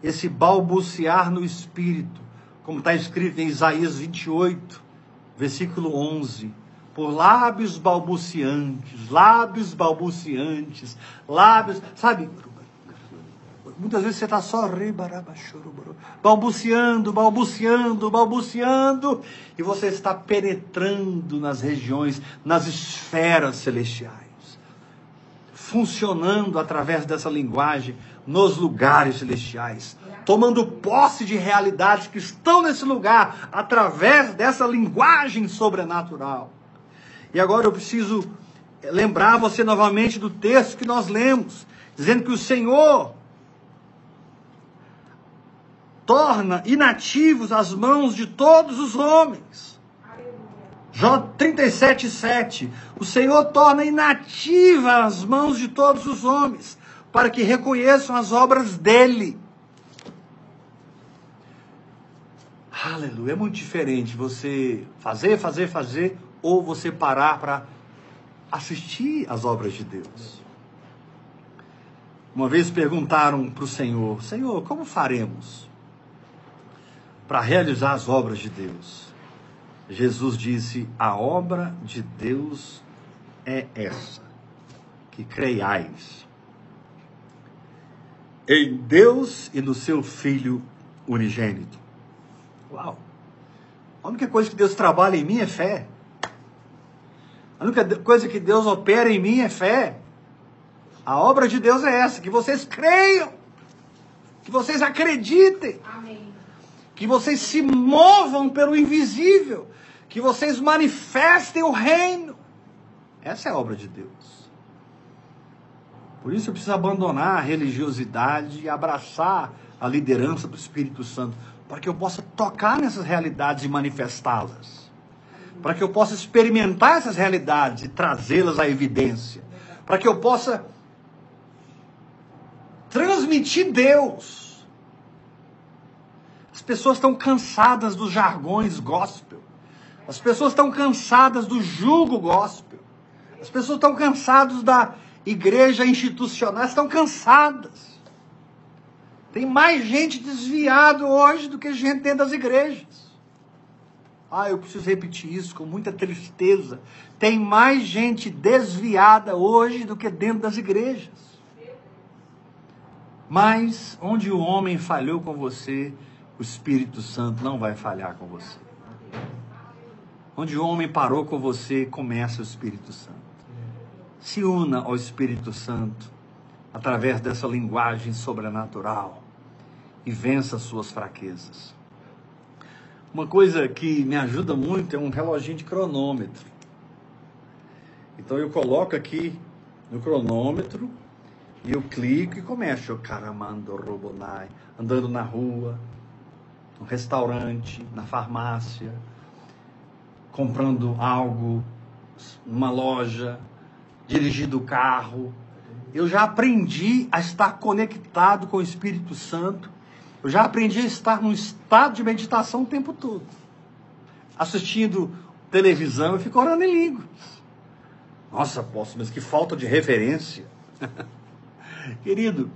esse balbuciar no espírito, como está escrito em Isaías 28, versículo 11, por lábios balbuciantes, lábios balbuciantes, lábios, sabe, Muitas vezes você está só balbuciando, balbuciando, balbuciando, e você está penetrando nas regiões, nas esferas celestiais, funcionando através dessa linguagem nos lugares celestiais, tomando posse de realidades que estão nesse lugar através dessa linguagem sobrenatural. E agora eu preciso lembrar você novamente do texto que nós lemos, dizendo que o Senhor torna inativos as mãos de todos os homens. Jó 37, 7. O Senhor torna inativa as mãos de todos os homens, para que reconheçam as obras dele. Aleluia. É muito diferente você fazer, fazer, fazer, ou você parar para assistir às obras de Deus. Uma vez perguntaram para o Senhor: Senhor, como faremos para realizar as obras de Deus? Jesus disse: A obra de Deus é essa, que creiais em Deus e no seu Filho unigênito. Uau! A única coisa que Deus trabalha em mim é fé. A única coisa que Deus opera em mim é fé. A obra de Deus é essa: que vocês creiam, que vocês acreditem, Amém. que vocês se movam pelo invisível, que vocês manifestem o reino. Essa é a obra de Deus. Por isso eu preciso abandonar a religiosidade e abraçar a liderança do Espírito Santo, para que eu possa tocar nessas realidades e manifestá-las. Para que eu possa experimentar essas realidades e trazê-las à evidência. Para que eu possa transmitir Deus. As pessoas estão cansadas dos jargões gospel. As pessoas estão cansadas do jugo gospel. As pessoas estão cansadas da igreja institucional, estão cansadas. Tem mais gente desviada hoje do que gente dentro das igrejas. Ah, eu preciso repetir isso com muita tristeza. Tem mais gente desviada hoje do que dentro das igrejas. Mas onde o homem falhou com você, o Espírito Santo não vai falhar com você. Onde o homem parou com você, começa o Espírito Santo. Se una ao Espírito Santo através dessa linguagem sobrenatural e vença suas fraquezas. Uma coisa que me ajuda muito é um reloginho de cronômetro. Então eu coloco aqui no cronômetro e eu clico e começo, caramando robonai, andando na rua, no restaurante, na farmácia, comprando algo, numa loja, dirigindo o carro. Eu já aprendi a estar conectado com o Espírito Santo. Eu já aprendi a estar num estado de meditação o tempo todo. Assistindo televisão, eu fico orando em línguas. Nossa, apóstolo, mas que falta de referência. [laughs] Querido,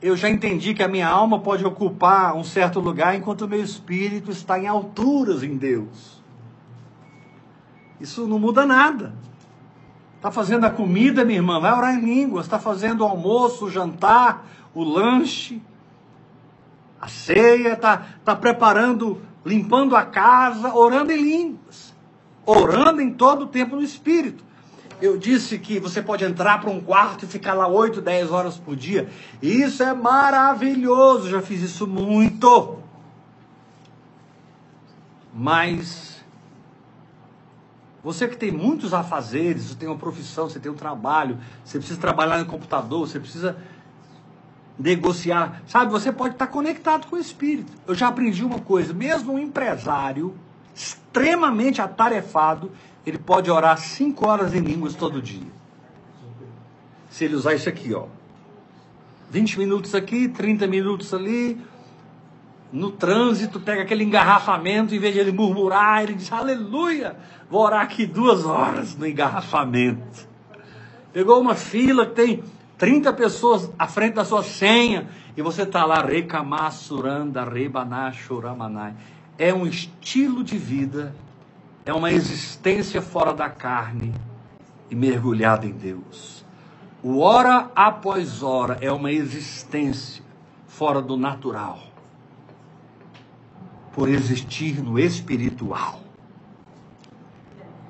eu já entendi que a minha alma pode ocupar um certo lugar enquanto o meu espírito está em alturas em Deus. Isso não muda nada. Está fazendo a comida, minha irmã, vai orar em línguas. Está fazendo o almoço, o jantar, o lanche, a ceia. Está tá preparando, limpando a casa, orando em línguas. Orando em todo o tempo no Espírito. Eu disse que você pode entrar para um quarto e ficar lá 8, 10 horas por dia. Isso é maravilhoso, já fiz isso muito. Mas você que tem muitos afazeres, você tem uma profissão, você tem um trabalho, você precisa trabalhar no computador, você precisa negociar, sabe? Você pode estar conectado com o espírito. Eu já aprendi uma coisa, mesmo um empresário extremamente atarefado, ele pode orar cinco horas em línguas todo dia. Se ele usar isso aqui, ó. 20 minutos aqui, 30 minutos ali. No trânsito, pega aquele engarrafamento, em vez de ele murmurar, ele diz: Aleluia, vou orar aqui duas horas no engarrafamento. Pegou uma fila que tem 30 pessoas à frente da sua senha, e você está lá, recamassuranda, rebaná, choramanai. É um estilo de vida é uma existência fora da carne e mergulhada em Deus. O hora após hora é uma existência fora do natural, por existir no espiritual.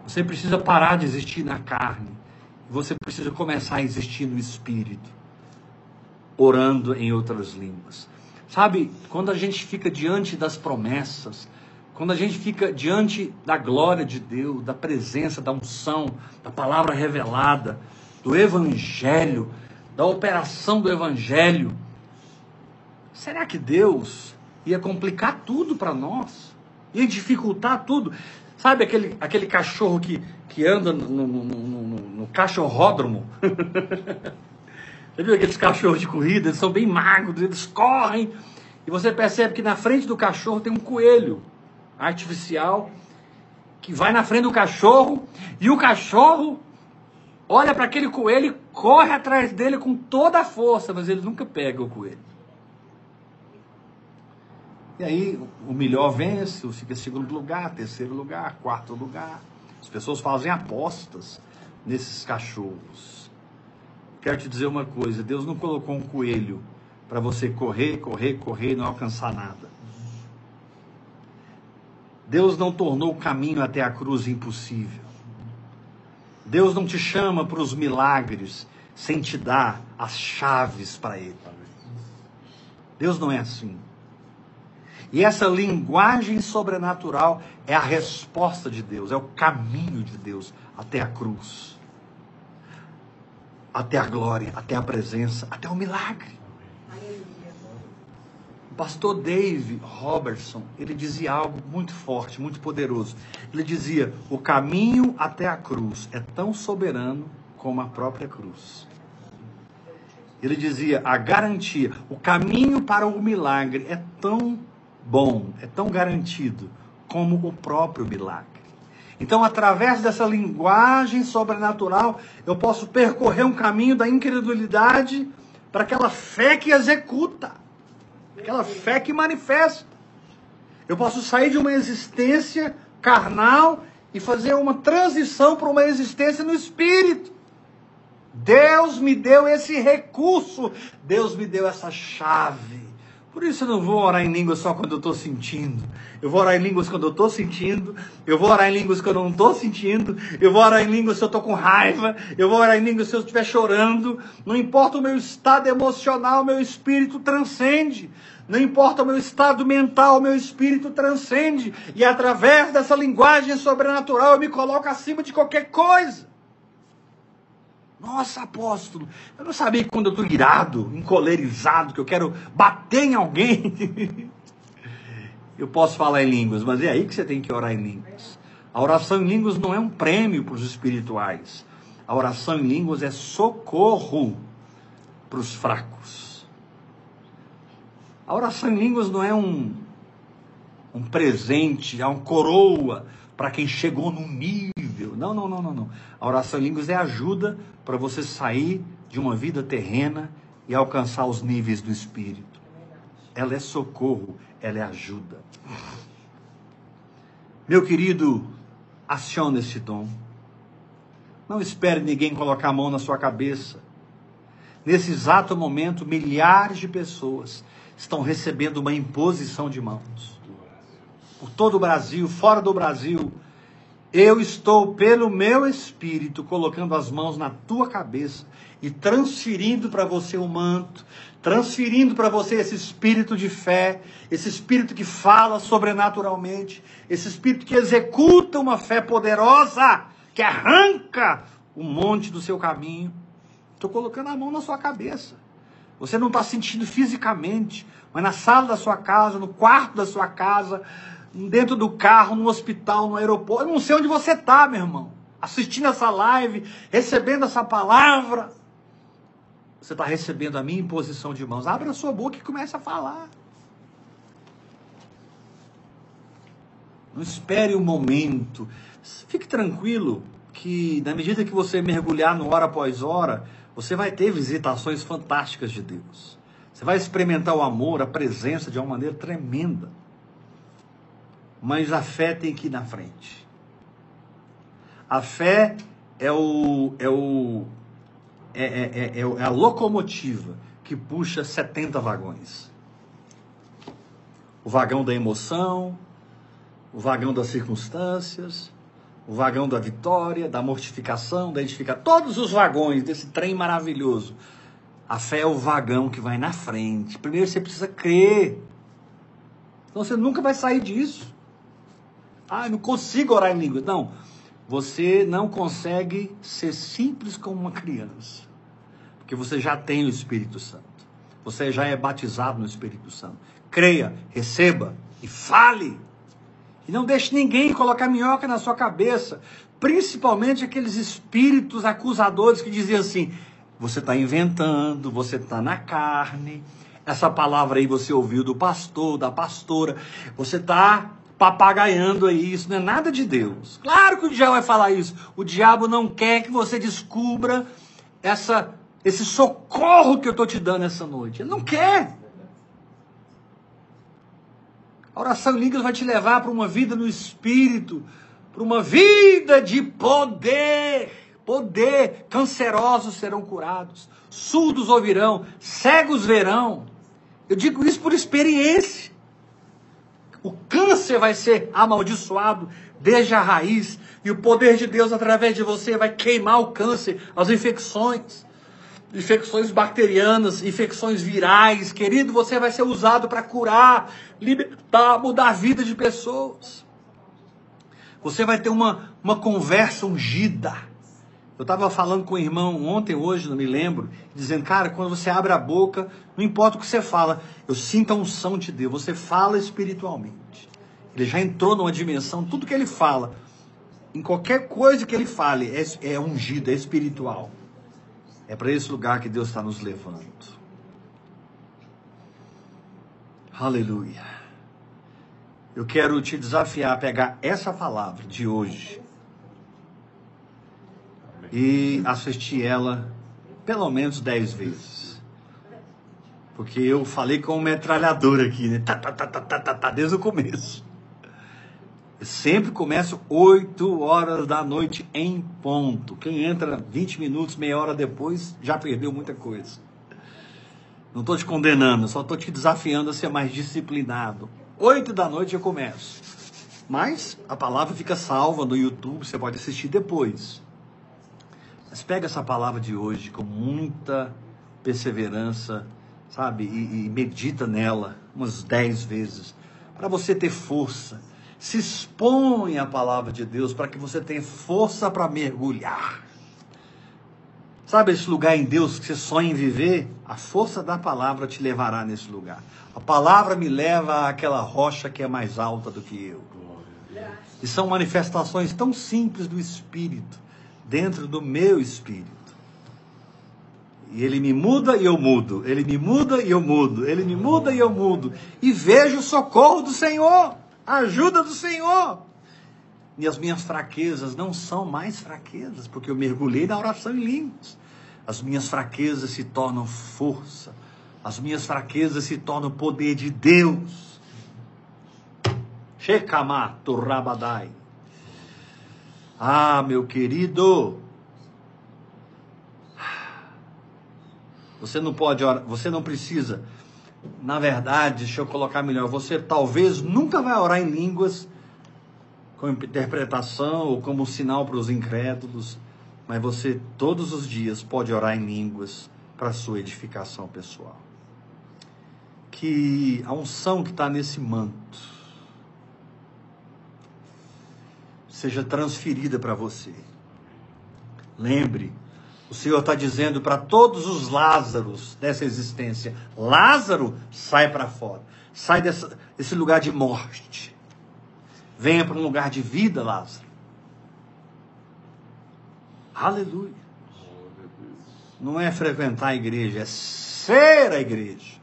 Você precisa parar de existir na carne, você precisa começar a existir no espírito, orando em outras línguas. Sabe, quando a gente fica diante das promessas, quando a gente fica diante da glória de Deus, da presença, da unção, da palavra revelada, do Evangelho, da operação do Evangelho, será que Deus ia complicar tudo para nós? Ia dificultar tudo? Sabe aquele, aquele cachorro que, que anda no, no, no, no cachorródromo? [laughs] Você viu aqueles cachorros de corrida? Eles são bem magros, eles correm. E você percebe que na frente do cachorro tem um coelho artificial que vai na frente do cachorro e o cachorro olha para aquele coelho e corre atrás dele com toda a força, mas ele nunca pega o coelho. E aí o melhor vence, fica em segundo lugar, terceiro lugar, quarto lugar. As pessoas fazem apostas nesses cachorros. Quero te dizer uma coisa: Deus não colocou um coelho para você correr, correr, correr e não alcançar nada. Deus não tornou o caminho até a cruz impossível. Deus não te chama para os milagres sem te dar as chaves para ele. Deus não é assim. E essa linguagem sobrenatural é a resposta de Deus, é o caminho de Deus até a cruz, até a glória, até a presença, até o milagre. O pastor Dave Robertson, ele dizia algo muito forte, muito poderoso. Ele dizia: "O caminho até a cruz é tão soberano como a própria cruz". Ele dizia: "A garantia, o caminho para o milagre é tão bom, é tão garantido como o próprio milagre. Então, através dessa linguagem sobrenatural, eu posso percorrer um caminho da incredulidade para aquela fé que executa, aquela fé que manifesta. Eu posso sair de uma existência carnal e fazer uma transição para uma existência no espírito. Deus me deu esse recurso, Deus me deu essa chave. Por isso eu não vou orar em línguas só quando eu estou sentindo. Eu vou orar em línguas quando eu estou sentindo. Eu vou orar em línguas quando eu não estou sentindo. Eu vou orar em línguas se eu estou com raiva. Eu vou orar em línguas se eu estiver chorando. Não importa o meu estado emocional, meu espírito transcende. Não importa o meu estado mental, meu espírito transcende. E através dessa linguagem sobrenatural eu me coloco acima de qualquer coisa. Nossa, apóstolo, eu não sabia que quando eu estou irado, encolerizado, que eu quero bater em alguém, [laughs] eu posso falar em línguas, mas é aí que você tem que orar em línguas. A oração em línguas não é um prêmio para os espirituais. A oração em línguas é socorro para os fracos. A oração em línguas não é um, um presente, é um coroa para quem chegou no nível. Não, não, não, não, não. A oração em línguas é ajuda para você sair de uma vida terrena e alcançar os níveis do espírito. Ela é socorro, ela é ajuda. Meu querido, acione esse dom. Não espere ninguém colocar a mão na sua cabeça. Nesse exato momento, milhares de pessoas estão recebendo uma imposição de mãos por todo o Brasil, fora do Brasil, eu estou, pelo meu espírito, colocando as mãos na tua cabeça e transferindo para você o manto, transferindo para você esse espírito de fé, esse espírito que fala sobrenaturalmente, esse espírito que executa uma fé poderosa, que arranca o monte do seu caminho. Estou colocando a mão na sua cabeça. Você não está sentindo fisicamente, mas na sala da sua casa, no quarto da sua casa, dentro do carro, no hospital, no aeroporto. Eu não sei onde você está, meu irmão. Assistindo essa live, recebendo essa palavra. Você está recebendo a minha imposição de mãos. Abra a sua boca e comece a falar. Não espere o um momento. Fique tranquilo que na medida que você mergulhar no hora após hora, você vai ter visitações fantásticas de Deus. Você vai experimentar o amor, a presença de uma maneira tremenda mas a fé tem que ir na frente. A fé é o é o é, é, é, é a locomotiva que puxa 70 vagões. O vagão da emoção, o vagão das circunstâncias, o vagão da vitória, da mortificação, da edificação, todos os vagões desse trem maravilhoso. A fé é o vagão que vai na frente. Primeiro você precisa crer. Então você nunca vai sair disso. Ah, não consigo orar em línguas. Não. Você não consegue ser simples como uma criança. Porque você já tem o Espírito Santo. Você já é batizado no Espírito Santo. Creia, receba e fale. E não deixe ninguém colocar minhoca na sua cabeça. Principalmente aqueles espíritos acusadores que diziam assim: você está inventando, você está na carne. Essa palavra aí você ouviu do pastor, da pastora. Você está papagaiando aí, isso não é nada de Deus. Claro que o diabo vai falar isso. O diabo não quer que você descubra essa, esse socorro que eu estou te dando essa noite. Ele não quer. A oração em línguas vai te levar para uma vida no Espírito, para uma vida de poder. Poder. Cancerosos serão curados, surdos ouvirão, cegos verão. Eu digo isso por experiência. O câncer vai ser amaldiçoado desde a raiz, e o poder de Deus através de você vai queimar o câncer, as infecções infecções bacterianas, infecções virais. Querido, você vai ser usado para curar, libertar, mudar a vida de pessoas. Você vai ter uma, uma conversa ungida. Eu estava falando com o irmão ontem, hoje, não me lembro, dizendo, cara, quando você abre a boca, não importa o que você fala, eu sinto a unção de Deus. Você fala espiritualmente. Ele já entrou numa dimensão, tudo que ele fala, em qualquer coisa que ele fale, é, é ungido, é espiritual. É para esse lugar que Deus está nos levando. Aleluia. Eu quero te desafiar a pegar essa palavra de hoje e assistir ela pelo menos dez vezes. Porque eu falei com um metralhador aqui, né? Tá, tá, tá, tá, tá, tá, tá, desde o começo. Sempre começo 8 horas da noite em ponto. Quem entra 20 minutos, meia hora depois, já perdeu muita coisa. Não estou te condenando, só estou te desafiando a ser mais disciplinado. 8 da noite eu começo. Mas a palavra fica salva no YouTube, você pode assistir depois. Mas pega essa palavra de hoje com muita perseverança, sabe? E, e medita nela umas 10 vezes, para você ter força se expõe à palavra de Deus para que você tenha força para mergulhar. Sabe esse lugar em Deus que você sonha em viver? A força da palavra te levará nesse lugar. A palavra me leva àquela rocha que é mais alta do que eu. E são manifestações tão simples do Espírito, dentro do meu Espírito. E ele me muda e eu mudo. Ele me muda e eu mudo. Ele me muda e eu mudo. E vejo o socorro do Senhor a ajuda do Senhor. E as minhas fraquezas não são mais fraquezas, porque eu mergulhei na oração em línguas. As minhas fraquezas se tornam força. As minhas fraquezas se tornam poder de Deus. Shekamato Rabadai. Ah, meu querido. Você não pode orar, você não precisa na verdade, deixa eu colocar melhor, você talvez nunca vai orar em línguas com interpretação ou como sinal para os incrédulos, mas você todos os dias pode orar em línguas para sua edificação pessoal. Que a unção que está nesse manto seja transferida para você. Lembre, o Senhor está dizendo para todos os Lázaros dessa existência: Lázaro, sai para fora. Sai dessa, desse lugar de morte. Venha para um lugar de vida, Lázaro. Aleluia. Não é frequentar a igreja, é ser a igreja.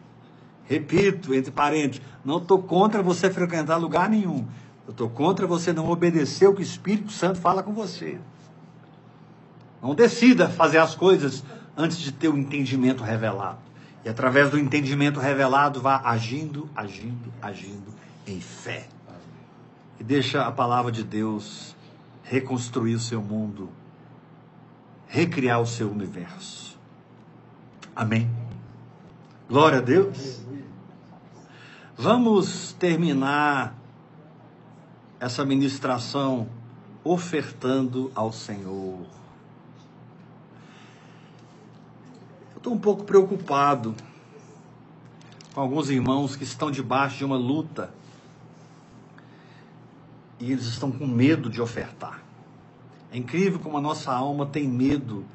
Repito, entre parênteses, não estou contra você frequentar lugar nenhum. Eu estou contra você não obedecer o que o Espírito Santo fala com você. Não decida fazer as coisas antes de ter o entendimento revelado. E através do entendimento revelado, vá agindo, agindo, agindo em fé. E deixa a palavra de Deus reconstruir o seu mundo, recriar o seu universo. Amém. Glória a Deus. Vamos terminar essa ministração ofertando ao Senhor. Estou um pouco preocupado com alguns irmãos que estão debaixo de uma luta e eles estão com medo de ofertar. É incrível como a nossa alma tem medo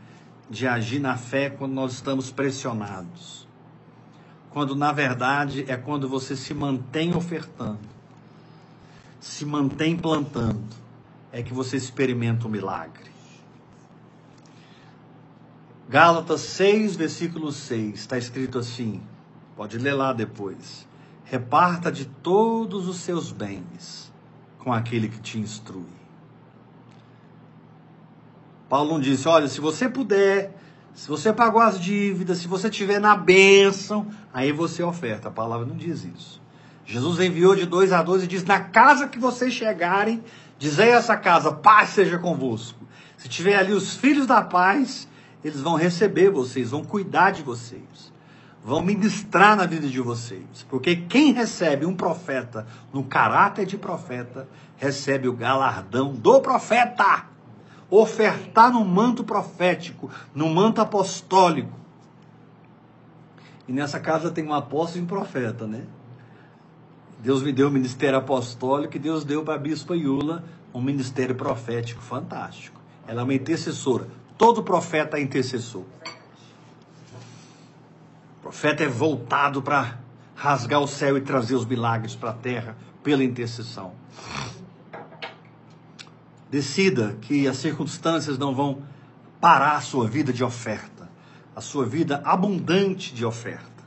de agir na fé quando nós estamos pressionados. Quando na verdade é quando você se mantém ofertando, se mantém plantando, é que você experimenta o milagre. Gálatas 6, versículo 6, está escrito assim, pode ler lá depois. Reparta de todos os seus bens com aquele que te instrui. Paulo não disse: olha, se você puder, se você pagou as dívidas, se você tiver na bênção, aí você oferta. A palavra não diz isso. Jesus enviou de dois a dois e diz: na casa que vocês chegarem, dizei a essa casa: paz seja convosco. Se tiver ali os filhos da paz, eles vão receber vocês, vão cuidar de vocês, vão ministrar na vida de vocês. Porque quem recebe um profeta no caráter de profeta, recebe o galardão do profeta. Ofertar no manto profético, no manto apostólico. E nessa casa tem um apóstolo e um profeta, né? Deus me deu o ministério apostólico e Deus deu para a bispa Iula um ministério profético fantástico. Ela é uma intercessora. Todo profeta é intercessor. O profeta é voltado para rasgar o céu e trazer os milagres para a terra pela intercessão. Decida que as circunstâncias não vão parar a sua vida de oferta, a sua vida abundante de oferta.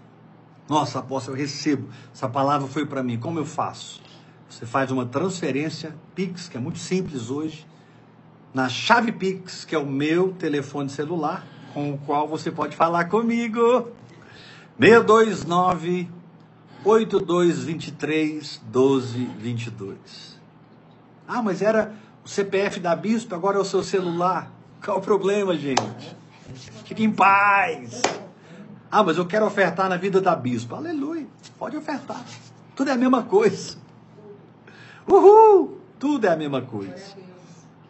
Nossa, apóstolo, eu recebo. Essa palavra foi para mim. Como eu faço? Você faz uma transferência Pix, que é muito simples hoje, na chave Pix, que é o meu telefone celular, com o qual você pode falar comigo. 629 8223 1222. Ah, mas era o CPF da Bispo, agora é o seu celular. Qual o problema, gente? Fique em paz. Ah, mas eu quero ofertar na vida da Bispo. Aleluia. Pode ofertar. Tudo é a mesma coisa. Uhul! Tudo é a mesma coisa.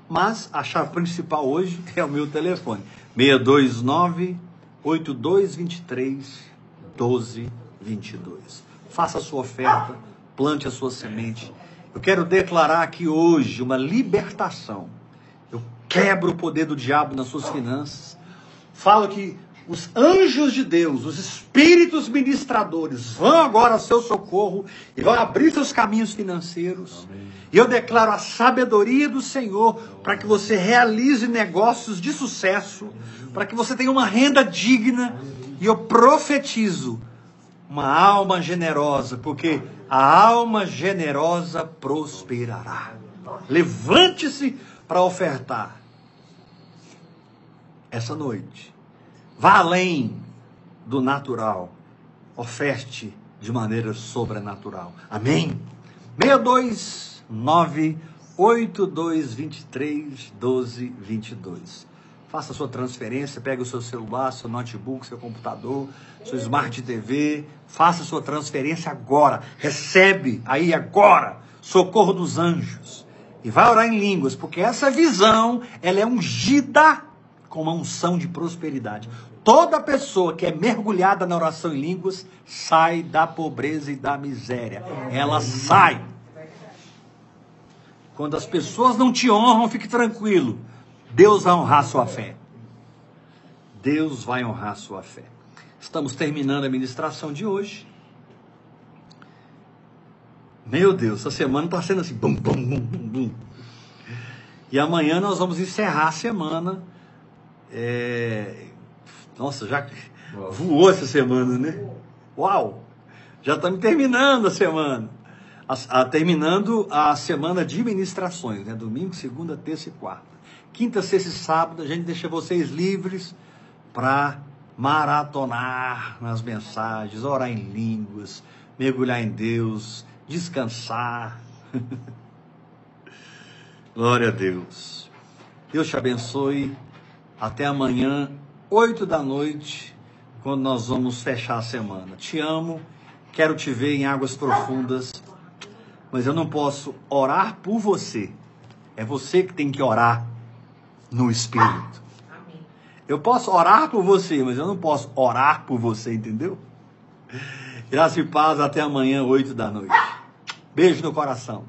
Mas a chave principal hoje [laughs] é o meu telefone. 629 8223 1222. Faça a sua oferta, plante a sua semente. Eu quero declarar aqui hoje uma libertação. Eu quebro o poder do diabo nas suas finanças. Falo que os anjos de Deus, os espíritos ministradores, vão agora ao seu socorro e vão abrir seus caminhos financeiros. Amém. E eu declaro a sabedoria do Senhor para que você realize negócios de sucesso, para que você tenha uma renda digna. E eu profetizo uma alma generosa, porque a alma generosa prosperará. Levante-se para ofertar essa noite Vá além do natural. Oferte de maneira sobrenatural. Amém? 629 8223 1222. Faça sua transferência, pegue o seu celular, seu notebook, seu computador, seu smart TV, faça sua transferência agora. Recebe aí agora socorro dos anjos. E vai orar em línguas, porque essa visão, ela é ungida com uma unção de prosperidade. Toda pessoa que é mergulhada na oração em línguas sai da pobreza e da miséria. Ela sai. Quando as pessoas não te honram, fique tranquilo. Deus vai honrar sua fé. Deus vai honrar sua fé. Estamos terminando a ministração de hoje. Meu Deus, essa semana está sendo assim, bum, bum, bum, bum, bum. E amanhã nós vamos encerrar a semana. É, nossa, já Uau. voou essa semana, né? Uau! Já estamos terminando a semana. A, a, terminando a semana de ministrações, né? Domingo, segunda, terça e quarta. Quinta, sexta e sábado, a gente deixa vocês livres para maratonar nas mensagens, orar em línguas, mergulhar em Deus, descansar. [laughs] Glória a Deus. Deus te abençoe. Até amanhã 8 da noite, quando nós vamos fechar a semana. Te amo, quero te ver em águas profundas, mas eu não posso orar por você. É você que tem que orar no Espírito. Eu posso orar por você, mas eu não posso orar por você, entendeu? Graça e paz, até amanhã, 8 da noite. Beijo no coração.